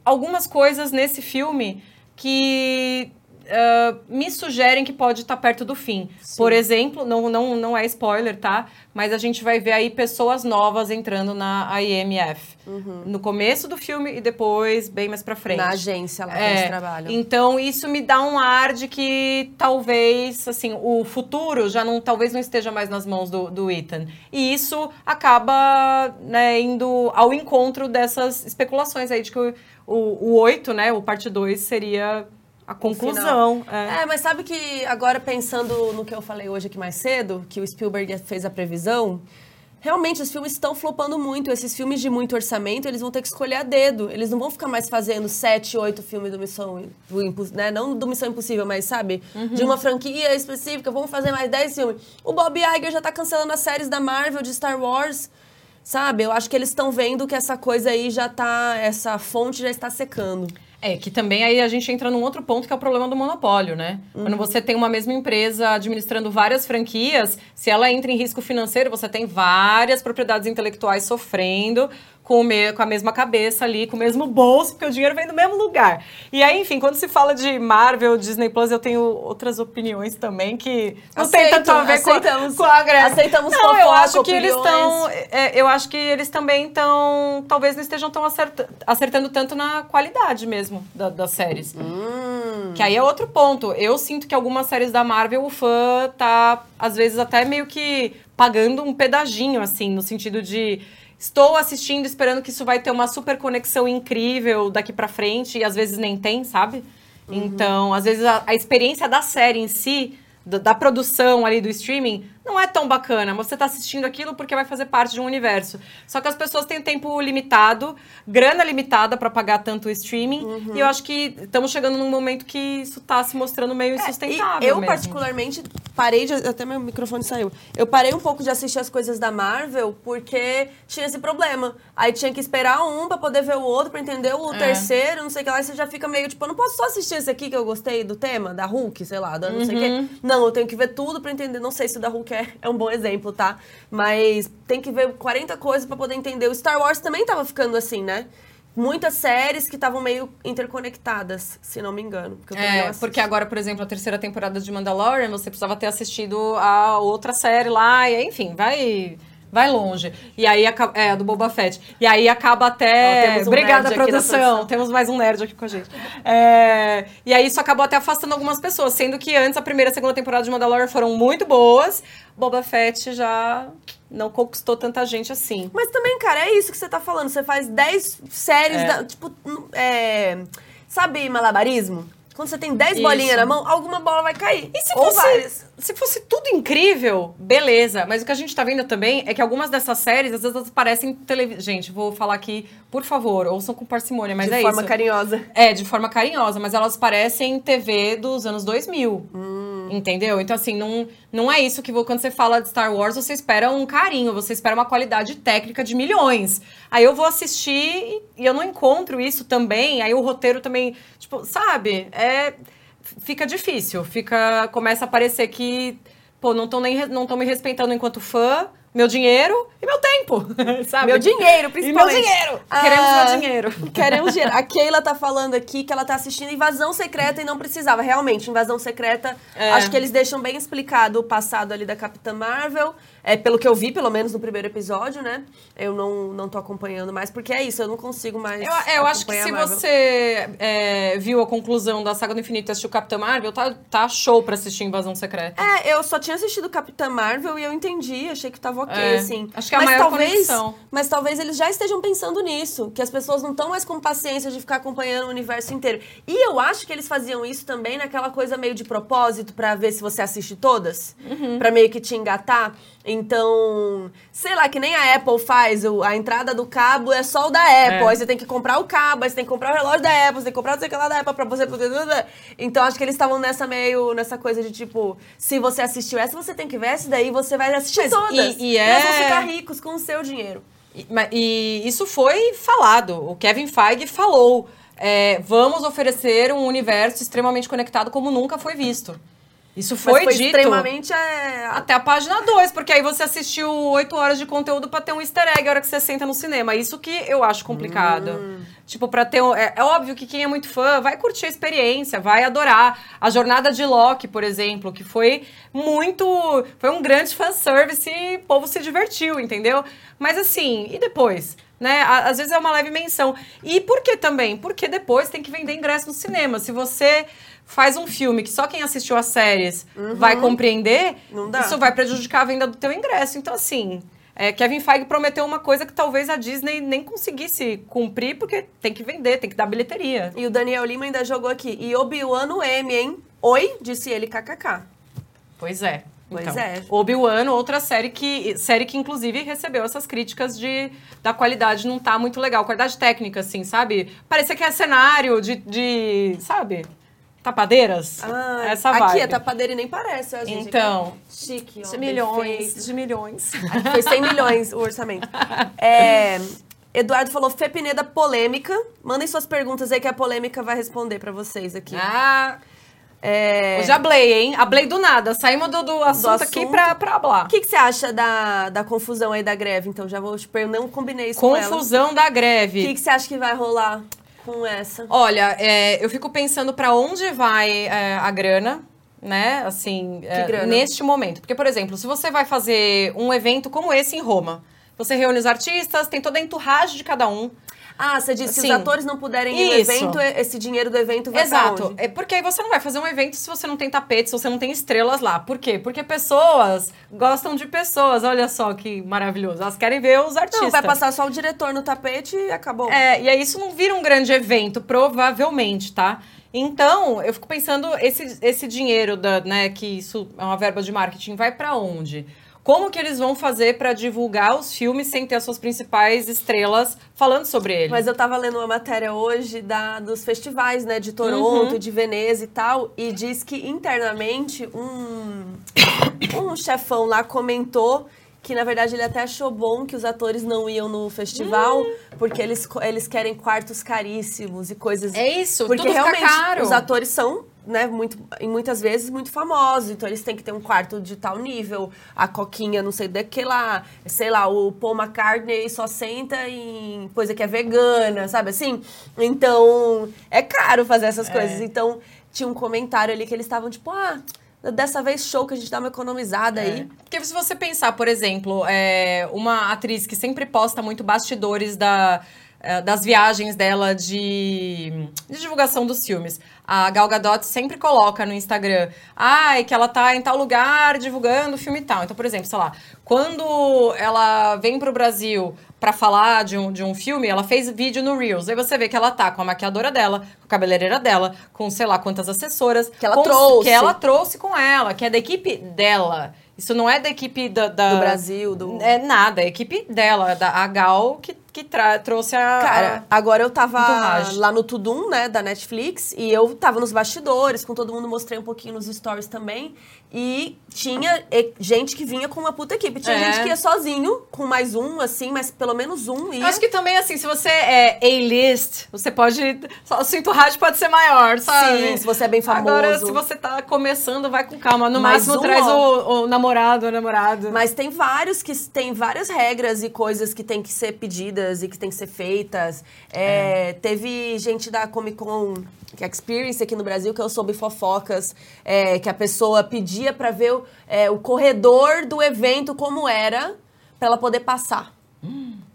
algumas coisas nesse filme que ah, me sugerem que pode estar perto do fim. Por exemplo, não, não, não é spoiler, tá? Mas a gente vai ver aí pessoas novas entrando na IMF. No começo do filme e depois, bem mais pra frente. Na agência lá que É, eles trabalham. Então isso me dá um ar de que talvez assim o futuro já não talvez não esteja mais nas mãos do, do Ethan e isso acaba né, indo ao encontro dessas especulações aí de que o, o, o 8, né, o parte 2 seria a conclusão. É. mas sabe que agora pensando no que eu falei hoje aqui mais cedo, que o Spielberg fez a previsão, realmente os filmes estão flopando muito. Esses filmes de muito orçamento, eles vão ter que escolher a dedo. Eles não vão ficar mais fazendo sete, oito filmes do Missão, do né? Não do Missão Impossível, mas sabe? De uma franquia específica, vamos fazer mais dez filmes. O Bob Iger já tá cancelando as séries da Marvel, de Star Wars. Sabe? Eu acho que eles estão vendo que essa coisa aí já tá. Essa fonte já está secando. É, que também aí a gente entra num outro ponto que é o problema do monopólio, né? Quando você tem uma mesma empresa administrando várias franquias, se ela entra em risco financeiro, você tem várias propriedades intelectuais sofrendo com, me- com a mesma cabeça ali, com o mesmo bolso, porque o dinheiro vem do mesmo lugar. E aí, enfim, quando se fala de Marvel, Disney Plus, eu tenho outras opiniões também que não tem Aceito, tanto a ver com, com a greve. Aceitamos Não, eu fofoca, acho que eles estão opiniões. é, eu acho que eles também estão. Talvez não estejam tão acerta- acertando tanto na qualidade mesmo da- das séries. Hum. Que aí é outro ponto. Eu sinto que algumas séries da Marvel, o fã tá, às vezes, até meio que pagando um pedaginho, assim, no sentido de. Estou assistindo, esperando que isso vai ter uma super conexão incrível daqui pra frente, e às vezes nem tem, sabe? Então, às vezes, a, a experiência da série em si, da, da produção ali do streaming, não é tão bacana. Você tá assistindo aquilo porque vai fazer parte de um universo. Só que as pessoas têm tempo limitado, grana limitada pra pagar tanto o streaming, Uhum. e eu acho que estamos chegando num momento que isso tá se mostrando meio insustentável. É, eu, mesmo. particularmente, parei de. Até meu microfone saiu. Eu parei um pouco de assistir as coisas da Marvel porque tinha esse problema. Aí tinha que esperar um pra poder ver o outro, pra entender o É. terceiro, não sei o que lá. E você já fica meio tipo, eu não posso só assistir esse aqui que eu gostei do tema, da Hulk, sei lá, da não sei o Uhum. quê. Não, eu tenho que ver tudo pra entender. Não sei se o da Hulk é, é um bom exemplo, tá? Mas tem que ver 40 coisas pra poder entender. O Star Wars também tava ficando assim, né? Muitas séries que estavam meio interconectadas, se não me engano. porque É, porque agora, por exemplo, a terceira temporada de Mandalorian, você precisava ter assistido a outra série lá, e enfim, vai Vai longe. E aí, é, do Boba Fett. E aí acaba até. temos um Obrigada, produção. produção. Temos mais um nerd aqui com a gente. É, E aí isso acabou até afastando algumas pessoas, sendo que antes a primeira e a segunda temporada de Mandalorian foram muito boas. Boba Fett já não conquistou tanta gente assim. Mas também, cara, é isso que você tá falando. Você faz 10 séries, É. da- tipo, é, sabe malabarismo? Quando você tem 10 Isso. bolinhas na mão, alguma bola vai cair. E se Ou fosse, várias. se fosse tudo incrível, beleza. Mas o que a gente tá vendo também é que algumas dessas séries, às vezes, elas parecem televisão. Gente, vou falar aqui, por favor, ouçam com parcimônia, mas de é forma isso. carinhosa. É, de forma carinhosa, mas elas parecem TV dos anos 2000. Entendeu? Então, assim, não, não é isso que quando você fala de Star Wars, você espera um carinho, você espera uma qualidade técnica de milhões. Aí eu vou assistir e eu não encontro isso também, aí o roteiro também, tipo, sabe? É. Fica difícil, fica. Começa a parecer que, pô, não estão nem não tão me respeitando enquanto fã, meu dinheiro e meu tempo, sabe? Meu dinheiro, E meu principalmente. dinheiro! Ah, Queremos meu dinheiro. Queremos dinheiro. A Keila tá falando aqui que ela tá assistindo Invasão Secreta e não precisava. Realmente, Invasão Secreta, É. acho que eles deixam bem explicado o passado ali da Capitã Marvel. É, pelo que eu vi, pelo menos no primeiro episódio, né? Eu não, não tô acompanhando mais, porque é isso, eu não consigo mais. Eu, é, eu acho que se você é, viu a conclusão da Saga do Infinito e assistiu Capitã Marvel, tá, tá show pra assistir Invasão Secreta. É, eu só tinha assistido Capitã Marvel e eu entendi, achei que tava ok, É, assim. acho que é a mas maior talvez, conexão. Mas talvez eles já estejam pensando nisso, que as pessoas não estão mais com paciência de ficar acompanhando o universo inteiro. E eu acho que eles faziam isso também naquela coisa meio de propósito, pra ver se você assiste todas, Uhum. Pra meio que te engatar. Então, sei lá, que nem a Apple faz, a entrada do cabo é só o da Apple, É. aí você tem que comprar o cabo, aí você tem que comprar o relógio da Apple, você tem que comprar sei o que lá da Apple pra você poder... Então, acho que eles estavam nessa meio, nessa coisa de tipo, se você assistiu essa, você tem que ver essa, daí você vai assistir Mas todas. e- e eles vão é- ficar ricos com o seu dinheiro. E, e isso foi falado. O Kevin Feige falou. é, vamos oferecer um universo extremamente conectado como nunca foi visto. Isso foi, foi dito. extremamente... É... Até a página 2, porque aí você assistiu 8 horas de conteúdo pra ter um easter egg a hora que você senta no cinema. Isso que eu acho complicado. Hum. Tipo, pra ter. um- É, é óbvio que quem é muito fã vai curtir a experiência, vai adorar. A jornada de Loki, por exemplo, que foi muito. Foi um grande fanservice e o povo se divertiu, entendeu? Mas assim, e depois? Né? Às vezes é uma leve menção. E por que também? Porque depois tem que vender ingresso no cinema. Se você faz um filme que só quem assistiu as séries vai compreender, Uhum. Não dá. isso vai prejudicar a venda do teu ingresso. Então, assim, é, Kevin Feige prometeu uma coisa que talvez a Disney nem conseguisse cumprir, porque tem que vender, tem que dar bilheteria. E o Daniel Lima ainda jogou aqui. E Obi-Wan no M, hein? Oi, disse ele kkk. Pois é. Pois Então, é. Obi-Wan, outra série que, série que inclusive recebeu essas críticas de da qualidade não tá muito legal, qualidade técnica, assim, sabe? Parecia que é cenário de, de sabe? Tapadeiras. Ah, Essa aqui vibe. é tapadeira e nem parece, ó, gente. Então, Aqui é chique, ó. de milhões, de milhões. Aqui foi 100 milhões o orçamento. É, Eduardo falou Fepineda polêmica. Mandem suas perguntas aí que a polêmica vai responder pra vocês aqui. Ah, É, hoje ablei, hein? Ablei do nada. Saímos do, do assunto, aqui assunto. pra, pra hablar. O que, que você acha da, da confusão aí da greve? Então, já vou te perguntar, não combinei isso com ela. Confusão da O greve. que, que você acha que vai rolar com essa? Olha, é, eu fico pensando pra onde vai é, a grana, né? Assim, é, neste momento. Porque, por exemplo, se você vai fazer um evento como esse em Roma, você reúne os artistas, tem toda a enturragem de cada um. Ah, você disse se Assim, os atores não puderem ir no isso. evento, esse dinheiro do evento vai Exato. É porque aí você não vai fazer um evento se você não tem tapete, se você não tem estrelas lá. Por quê? Porque pessoas gostam de pessoas. Olha só que maravilhoso. Elas querem ver os artistas. Não, vai passar só o diretor no tapete e acabou. É, e aí isso não vira um grande evento, provavelmente, tá? Então, eu fico pensando, esse, esse dinheiro, da, né, que isso é uma verba de marketing, vai pra onde? Como que eles vão fazer pra divulgar os filmes sem ter as suas principais estrelas falando sobre ele? Mas eu tava lendo uma matéria hoje da, dos festivais, né, de Toronto, Uhum. de Veneza e tal, e diz que internamente um, um chefão lá comentou que na verdade ele até achou bom que os atores não iam no festival, Hum. porque eles, eles querem quartos caríssimos e coisas. É isso, porque realmente caro. os atores são, né, muito, e muitas vezes muito famosos, então eles têm que ter um quarto de tal nível, a Coquinha não sei do que lá, sei lá, o Paul McCartney só senta em coisa que é vegana, sabe assim? Então, é caro fazer essas coisas. Então, tinha um comentário ali que eles estavam tipo, ah, Dessa vez, show que a gente dá uma economizada aí. Porque se você pensar, por exemplo, é, uma atriz que sempre posta muito bastidores da, é, das viagens dela de, de divulgação dos filmes. A Gal Gadot sempre coloca no Instagram, ai, que ela tá em tal lugar divulgando o filme e tal. Então, por exemplo, sei lá, quando ela vem pro Brasil pra falar de um, de um filme, ela fez vídeo no Reels. Aí você vê que ela tá com a maquiadora dela, com a cabeleireira dela, com sei lá quantas assessoras. Que ela com- trouxe. Que ela trouxe com ela, que é da equipe dela. Isso não é da equipe da, da- Do Brasil, do... É nada, é a equipe dela, da a Gal, que, que trouxe a. Cara, agora eu tava lá no Tudum, né, da Netflix, e eu tava nos bastidores, com todo mundo, mostrei um pouquinho nos stories também. E tinha gente que vinha com uma puta equipe. Tinha É. gente que ia sozinho, com mais um, assim, mas pelo menos um ia. Eu acho que também, assim, se você é A-list, você pode. só- O seu entourage pode ser maior, sabe? Sim, se você é bem famoso. Agora, se você tá começando, vai com calma. No Mais máximo, um, traz o, o namorado, a namorada. Mas tem vários que tem várias regras e coisas que tem que ser pedidas e que tem que ser feitas. É, Teve gente da Comic Con que é Experience aqui no Brasil que eu soube fofocas é, que a pessoa pedia pra ver o, é, o corredor do evento como era pra ela poder passar.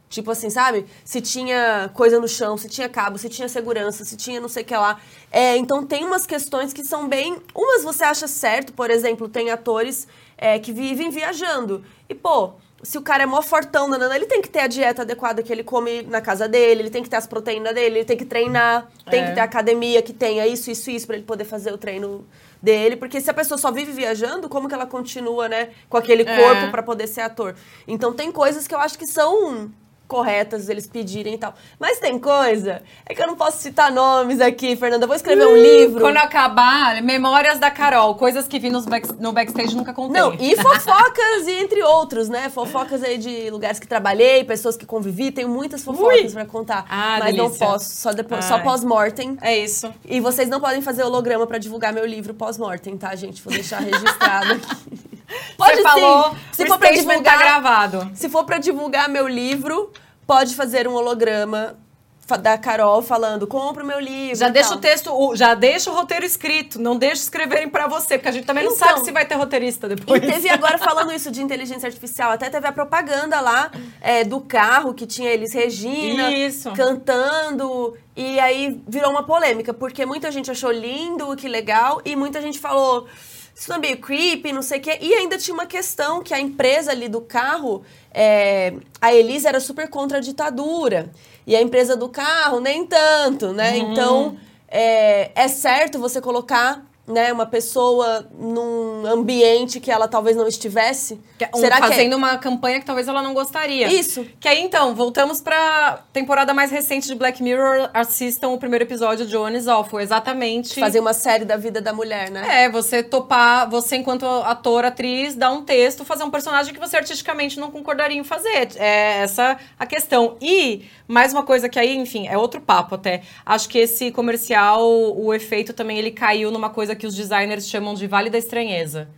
Tipo assim, sabe? Se tinha coisa no chão, se tinha cabo, se tinha segurança, se tinha não sei o que lá. É, então tem umas questões que são bem. Umas você acha certo, por exemplo, tem atores é, que vivem viajando. E, pô, se o cara é mó fortão, nanana, ele tem que ter a dieta adequada que ele come na casa dele, ele tem que ter as proteínas dele, ele tem que treinar, tem É. que ter academia que tenha isso, isso, isso, pra ele poder fazer o treino dele. Porque se a pessoa só vive viajando, como que ela continua, né, com aquele É. corpo pra poder ser ator? Então tem coisas que eu acho que são corretas eles pedirem e tal. Mas tem coisa, é que eu não posso citar nomes aqui, Fernanda. Eu vou escrever um livro. Quando acabar, memórias da Carol, coisas que vi nos back- no backstage nunca contei. Não, e fofocas, e entre outros, né? Fofocas aí de lugares que trabalhei, pessoas que convivi, tenho muitas fofocas pra contar. Ah, mas não delícia. posso, só, depois, só pós-mortem. É isso. E vocês não podem fazer holograma pra divulgar meu livro pós-mortem, tá, gente? Vou deixar registrado aqui. Pode Você falou, sim. Se o for pra statement divulgar, tá gravado. Se for pra divulgar meu livro, pode fazer um holograma da Carol falando: compra o meu livro. Já deixa tal. o texto, o- já deixa o roteiro escrito, não deixa escreverem pra você, porque a gente também não Então, sabe se vai ter roteirista depois. E teve agora, falando isso de inteligência artificial, até teve a propaganda lá é, do carro que tinha eles Regina Isso. cantando. E aí virou uma polêmica, porque muita gente achou lindo, que legal, e muita gente falou. Isso não é meio creepy, não sei o quê. E ainda tinha uma questão que a empresa ali do carro, é, a Elisa era super contra a ditadura. E a empresa do carro, nem tanto, né? Uhum. Então, é, é certo você colocar né, uma pessoa num ambiente que ela talvez não estivesse? É um- Será que é- fazendo uma campanha que talvez ela não gostaria. Isso. Que aí, então, voltamos pra temporada mais recente de Black Mirror. Assistam o primeiro episódio de One is Awful. Exatamente. fazer uma série da vida da mulher, né? É, você topar, você enquanto ator, atriz, dar um texto, fazer um personagem que você artisticamente não concordaria em fazer. É essa a questão. E, mais uma coisa que aí, enfim, é outro papo até. Acho que esse comercial, o efeito também, ele caiu numa coisa que os designers chamam de vale da estranheza.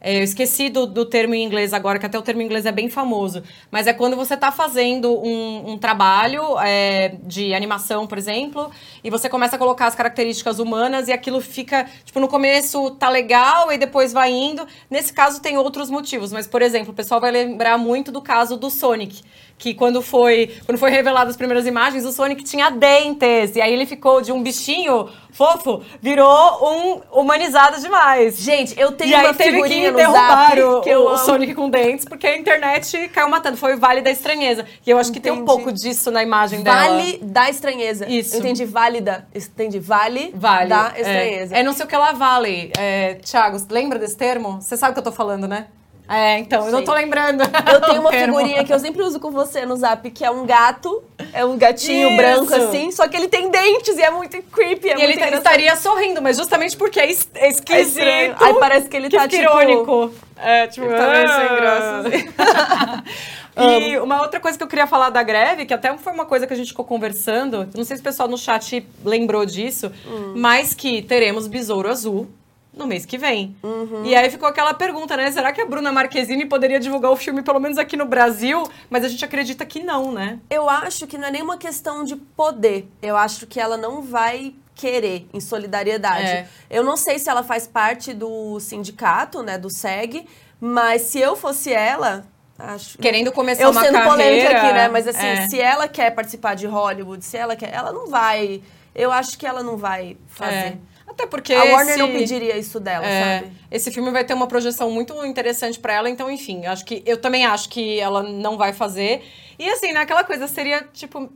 É, eu esqueci do, do termo em inglês agora, que até o termo em inglês é bem famoso. Mas é quando você está fazendo um, um trabalho é, de animação, por exemplo, e você começa a colocar as características humanas e aquilo fica, tipo, no começo tá legal e depois vai indo. Nesse caso tem outros motivos, mas, por exemplo, o pessoal vai lembrar muito do caso do Sonic. Que quando foi, quando foi revelado as primeiras imagens, o Sonic tinha dentes. E aí ele ficou de um bichinho fofo, virou um humanizado demais. Gente, eu tenho E aí uma teve figurinha que derrubar o, que eu o. Sonic com dentes, porque a internet caiu matando. Foi o Vale da Estranheza. E eu acho que tem um Entendi. pouco disso na imagem dela. Vale da estranheza. Isso. Entendi, válida. Entendi, vale, Vale. da é. estranheza. É, não sei o que lá vale. É, Thiago, lembra desse termo? Você sabe o que eu tô falando, né? É, então, eu não tô lembrando. Eu tenho uma figurinha que eu sempre uso com você no zap, que é um gato, é um gatinho Isso. branco assim, só que ele tem dentes e é muito creepy, é E muito ele engraçado. estaria sorrindo, mas justamente porque é, es- é esquisito. É. Aí parece que ele tá, fica tipo, irônico. É, tipo, Ele tá meio sem ah. graça, E uma outra coisa que eu queria falar da greve, que até foi uma coisa que a gente ficou conversando, não sei se o pessoal no chat lembrou disso, Hum. mas que teremos Besouro Azul no mês que vem. Uhum. E aí ficou aquela pergunta, né? Será que a Bruna Marquezine poderia divulgar o filme pelo menos aqui no Brasil? Mas a gente acredita que não, né? Eu acho que não é nenhuma questão de poder. Eu acho que ela não vai querer em solidariedade. É. Eu não sei se ela faz parte do sindicato, né, do SEG, mas se eu fosse ela, acho Querendo começar eu uma sendo carreira. polêmica aqui, né, mas assim, é. se ela quer participar de Hollywood, se ela quer, ela não vai. Eu acho que ela não vai fazer. É. Até porque A Warner esse- não pediria isso dela, É, sabe? Esse filme vai ter uma projeção muito interessante pra ela, então, enfim, acho que eu também acho que ela não vai fazer. E assim, né, aquela coisa seria, tipo,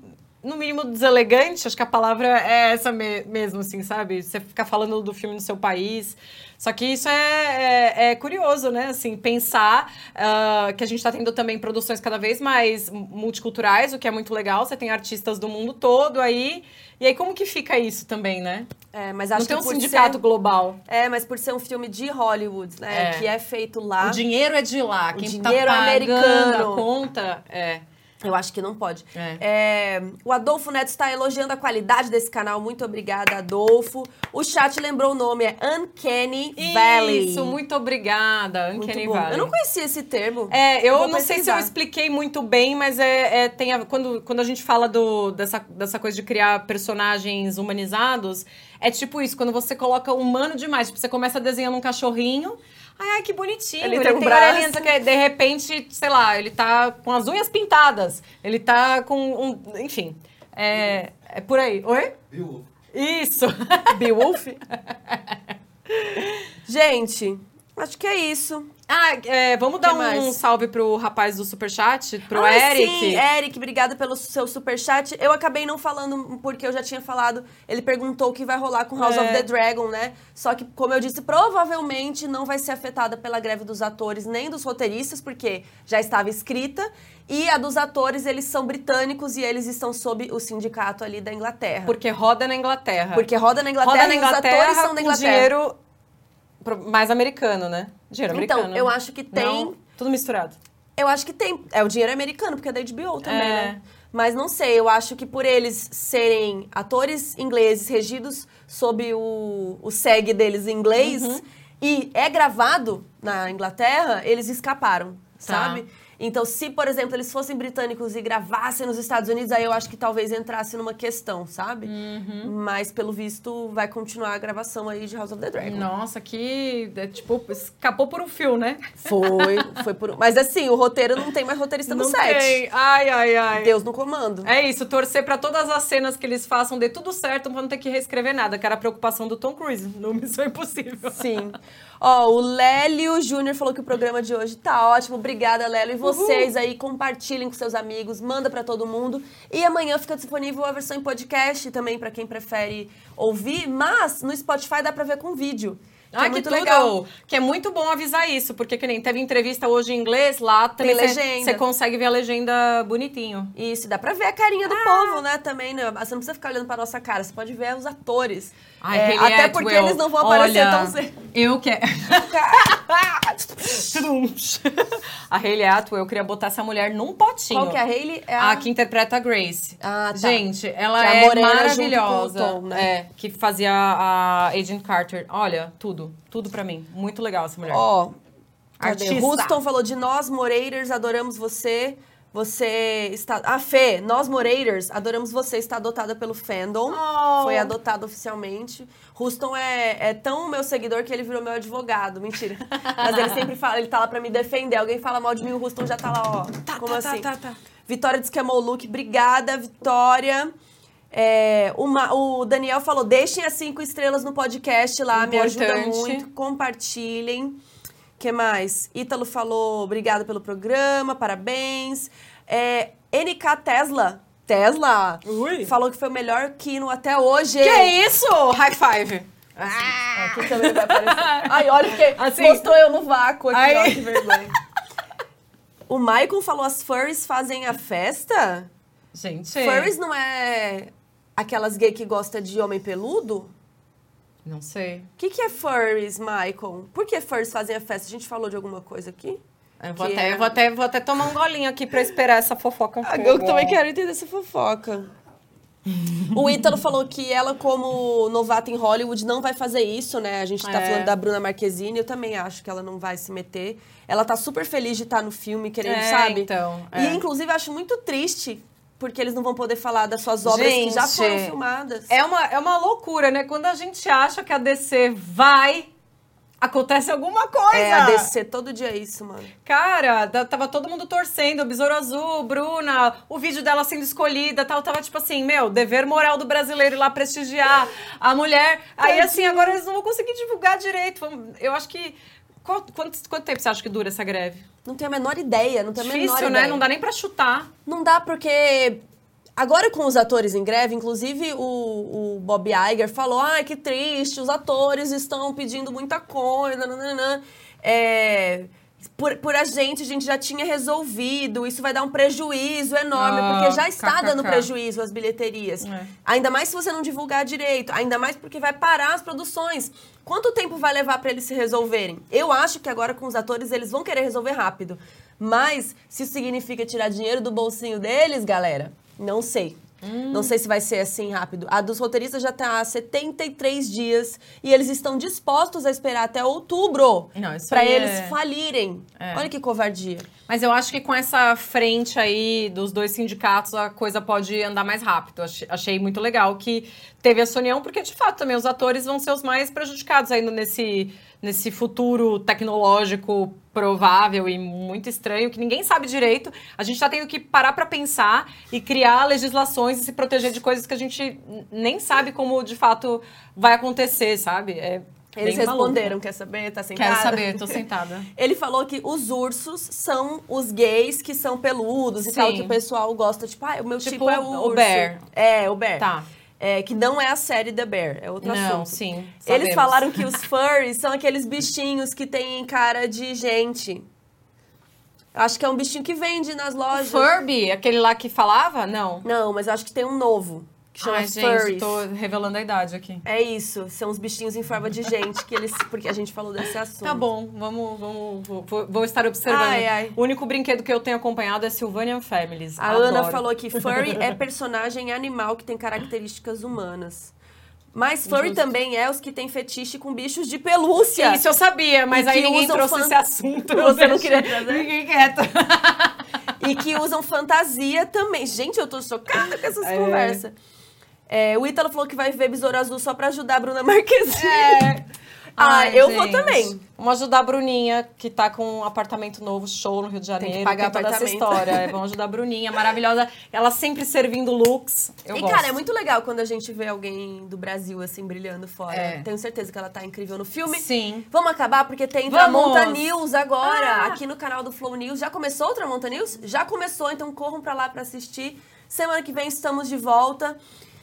no mínimo deselegante, acho que a palavra é essa me- mesmo, assim, sabe? Você ficar falando do filme no seu país. Só que isso é, é- é curioso, né? Assim, pensar ah, que a gente está tendo também produções cada vez mais multiculturais, o que é muito legal. Você tem artistas do mundo todo aí. E aí, como que fica isso também, né? É, mas Não acho tem um sindicato ser- global. É, mas por ser um filme de Hollywood, né? É. Que é feito lá. O dinheiro é de lá. O Quem dinheiro tá pagando americano. a conta é. Eu acho que não pode. É. É, o Adolfo Neto está elogiando a qualidade desse canal. Muito obrigada, Adolfo. O chat lembrou o nome, é Uncanny Valley. Isso, muito obrigada, Muito Uncanny bom. Valley. Eu não conhecia esse termo. É, eu Vou não sei se eu expliquei muito bem, mas é, é- tem a- quando, quando a gente fala do, dessa, dessa coisa de criar personagens humanizados, é tipo isso, quando você coloca humano demais, tipo, você começa desenhando um cachorrinho, ai, ai, que bonitinho, Ele ele, tem um tem braço. o quê, de repente, sei lá, ele tá com as unhas pintadas, ele tá com um, enfim, é, é por aí. Oi? Isso. Beowulf? Gente, acho que é isso. Ah, é, vamos dar um salve pro rapaz do Superchat, pro Ah, Eric. Sim, Eric, obrigada pelo seu superchat. Eu acabei não falando porque eu já tinha falado. Ele perguntou o que vai rolar com House É. of the Dragon, né? Só que, como eu disse, provavelmente não vai ser afetada pela greve dos atores nem dos roteiristas, porque já estava escrita. E a dos atores, eles são britânicos e eles estão sob o sindicato ali da Inglaterra. Porque roda na Inglaterra. Porque roda na Inglaterra roda na e os Inglaterra atores são da Inglaterra. dinheiro mais americano, né? Dinheiro Então, americano. eu acho que tem- Não, tudo misturado. Eu acho que tem. É o dinheiro americano, porque é da HBO também, É. né? Mas não sei, eu acho que por eles serem atores ingleses regidos sob o, o SEG deles em inglês Uhum. e é gravado na Inglaterra, eles escaparam, Tá. sabe? Então, se, por exemplo, eles fossem britânicos e gravassem nos Estados Unidos, aí eu acho que talvez entrasse numa questão, sabe? Uhum. Mas, pelo visto, vai continuar a gravação aí de House of the Dragon. Nossa, que. é, tipo, escapou por um fio, né? Foi, foi por... Mas assim, o roteiro não tem mais roteirista no Não set. tem. Ai, ai, ai. Deus no comando. É isso, torcer pra todas as cenas que eles façam dê tudo certo pra não ter que reescrever nada, que era a preocupação do Tom Cruise no Missão Impossível. Sim. Ó, o Lélio Júnior falou que o programa de hoje tá ótimo. Obrigada, Lélio. E vocês aí, compartilhem com seus amigos, manda pra todo mundo. E amanhã fica disponível a versão em podcast também pra quem prefere ouvir, mas no Spotify dá pra ver com vídeo. Que Ai, é que tudo! legal. Que é muito bom avisar isso, porque que nem teve entrevista hoje em inglês, lá também Tem legenda. Você consegue ver a legenda bonitinho. Isso, dá pra ver a carinha Ah. do povo, né, também, né? Você não precisa ficar olhando pra nossa cara, você pode ver os atores. Ai, É, até porque eles não vão aparecer olha, tão cedo. Eu quero. a Hayley Atwell, eu queria botar essa mulher num potinho. Qual que é a Hayley? É a- A que interpreta a Grace. Ah, tá. Gente, ela Que é é, maravilhosa. Tom, né? É, que fazia a Agent Carter. Olha, tudo. Tudo pra mim. Muito legal essa mulher. Ó, cadê? Artista. Houston falou de nós, Moreiras, adoramos você. Você está. Ah, Fê, nós Moreiras, adoramos você. Está adotada pelo fandom. Oh. Foi adotada oficialmente. Houston é, é tão meu seguidor que ele virou meu advogado. Mentira. Mas ele sempre fala, ele tá lá pra me defender. Alguém fala mal de mim, o Houston já tá lá, ó. Como tá, tá, assim? tá, tá. Vitória diz que amou o look. Obrigada, Vitória. É, o, Ma- o Daniel falou: deixem as cinco estrelas no podcast lá, me ajuda Importante. muito. Compartilhem. Que mais? Ítalo falou: obrigada pelo programa, parabéns. É, NK Tesla. Tesla Ui. falou que foi o melhor Kino até hoje. Que é isso? High five. Aqui também vai aparecer. Ai, olha que Assim. mostrou eu no vácuo aqui, Ai. ó, que vergonha. O Michael falou: as furries fazem a festa? Gente. Furries não é aquelas gay que gosta de homem peludo? Não sei. O que, que é furries, Michael? Por que furries fazem a festa? A gente falou de alguma coisa aqui? Eu vou, Que até, é- eu vou, até, vou até tomar um golinho aqui pra esperar essa fofoca pouco. Eu também quero entender essa fofoca. O Ítalo falou que ela, como novata em Hollywood, não vai fazer isso, né? A gente tá É. falando da Bruna Marquezine, eu também acho que ela não vai se meter. Ela tá super feliz de estar no filme, querendo, É, sabe? então, E, é. inclusive, eu acho muito triste, porque eles não vão poder falar das suas obras que já Gente, foram filmadas. É uma, é uma loucura, né? Quando a gente acha que a DC vai, acontece alguma coisa. É, a DC todo dia é isso, mano. Cara, tava todo mundo torcendo, Besouro Azul, Bruna, o vídeo dela sendo escolhida, tal, tava tipo assim, meu, dever moral do brasileiro ir lá prestigiar a mulher. Aí assim, agora eles não vão conseguir divulgar direito. Eu acho que quanto, quanto tempo você acha que dura essa greve? Não tenho a menor ideia, não tenho a menor Difícil, ideia. né? Não dá nem pra chutar. Não dá porque agora com os atores em greve, inclusive o, o Bob Iger falou, ah, que triste, os atores estão pedindo muita coisa, nananã. É, por, por a gente, a gente já tinha resolvido, isso vai dar um prejuízo enorme, Ah, porque já está kkk. dando prejuízo às bilheterias. É. Ainda mais se você não divulgar direito, ainda mais porque vai parar as produções. Quanto tempo vai levar para eles se resolverem? Eu acho que agora com os atores eles vão querer resolver rápido. Mas se isso significa tirar dinheiro do bolsinho deles, galera, não sei. Não sei se vai ser assim rápido. A dos roteiristas já está há 73 dias e eles estão dispostos a esperar até outubro para eles é- falirem. É. Olha que covardia. Mas eu acho que com essa frente aí dos dois sindicatos, a coisa pode andar mais rápido. Achei, achei muito legal que teve essa união, porque de fato também os atores vão ser os mais prejudicados ainda nesse, nesse futuro tecnológico provável e muito estranho, que ninguém sabe direito. A gente tá tendo que parar pra pensar e criar legislações e se proteger de coisas que a gente nem sabe como de fato vai acontecer, sabe? É Eles bem maluco. responderam, quer saber? Tá sentada? Quero saber, tô sentada. Ele falou que os ursos são os gays que são peludos e Sim. tal, que o pessoal gosta, tipo, ah, o meu tipo, Tipo é o o urso. Bear. É, o Bear. Tá. É, que não é a série The Bear, é outro Não, assunto. sim, Eles sabemos. falaram que os furries são aqueles bichinhos que têm cara de gente. Acho que é um bichinho que vende nas lojas. Furby, aquele lá que falava? Não. Não, mas acho que tem um novo, que chama Ai, gente, furries. tô revelando a idade aqui. É isso, são os bichinhos em forma de gente que eles. Porque a gente falou desse assunto. Tá bom, vamos, vamos, vou, vou- estar observando. Ai, ai. O único brinquedo que eu tenho acompanhado é Sylvanian Families. A Ana Adoro. falou que furry é personagem animal que tem características humanas. Mas furry Justo. também é os que têm fetiche com bichos de pelúcia. Isso eu sabia, mas aí ninguém trouxe esse assunto. Você não queria trazer? Quieta. E que usam fantasia também. Gente, eu tô chocada com essas É. conversas. É, o Ítalo falou que vai ver Besouro Azul só pra ajudar a Bruna Marquezine. É. Ah, Ai, eu vou gente. também. Vamos ajudar a Bruninha, que tá com um apartamento novo, show no Rio de Janeiro. pagar tem toda essa história. É, Vamos ajudar a Bruninha, maravilhosa. Ela sempre servindo looks. Eu e, gosto. cara, é muito legal quando a gente vê alguém do Brasil, assim, brilhando fora. É. Tenho certeza que ela tá incrível no filme. Sim. Vamos acabar, porque tem Vamos! Tramonta News agora, Ah! aqui no canal do Flow News. Já começou o Tramonta News? Já começou, então corram pra lá pra assistir. Semana que vem estamos de volta.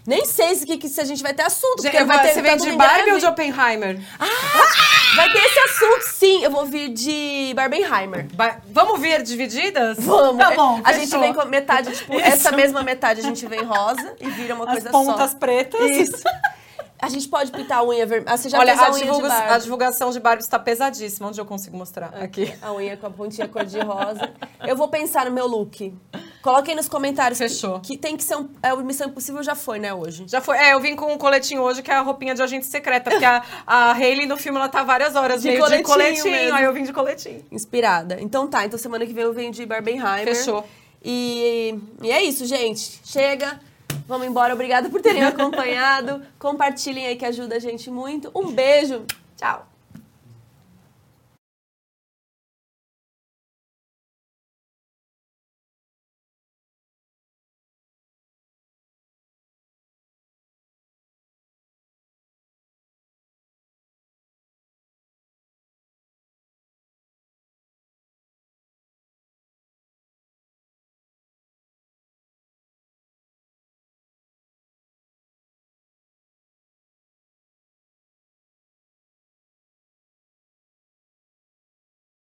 Nem sei se, que, se a gente vai ter assunto. porque Eu vai vou- ter você vem de Barbie ou de Oppenheimer? Vai ter esse assunto, sim. Eu vou vir de Barbenheimer. Ba- Vamos vir divididas? Vamos. Tá bom, A gente vem com metade, tipo, Isso. essa mesma metade a gente vem rosa e vira uma As coisa pontas só. pretas. Isso. A gente pode pintar a unha vermelha. Ah, você já Olha, fez a a, unha divulga- de Barbie. a divulgação de Barbie está pesadíssima. Onde eu consigo mostrar? Aqui. A unha com a pontinha cor de rosa. Eu vou pensar no meu look. Coloquem nos comentários. Fechou. Que, que tem que ser um. É, o Missão Impossível já foi, né, hoje? Já foi. É, eu vim com um coletinho hoje, que é a roupinha de agente secreta. Porque a, a Hayley no filme, ela tá várias horas De meio coletinho de coletinho. mesmo. Aí eu vim de coletinho. Inspirada. Então tá, então semana que vem eu venho de Barbenheimer. Fechou. E, e é isso, gente. Chega. Vamos embora. Obrigada por terem acompanhado. Compartilhem aí que ajuda a gente muito. Um beijo. Tchau.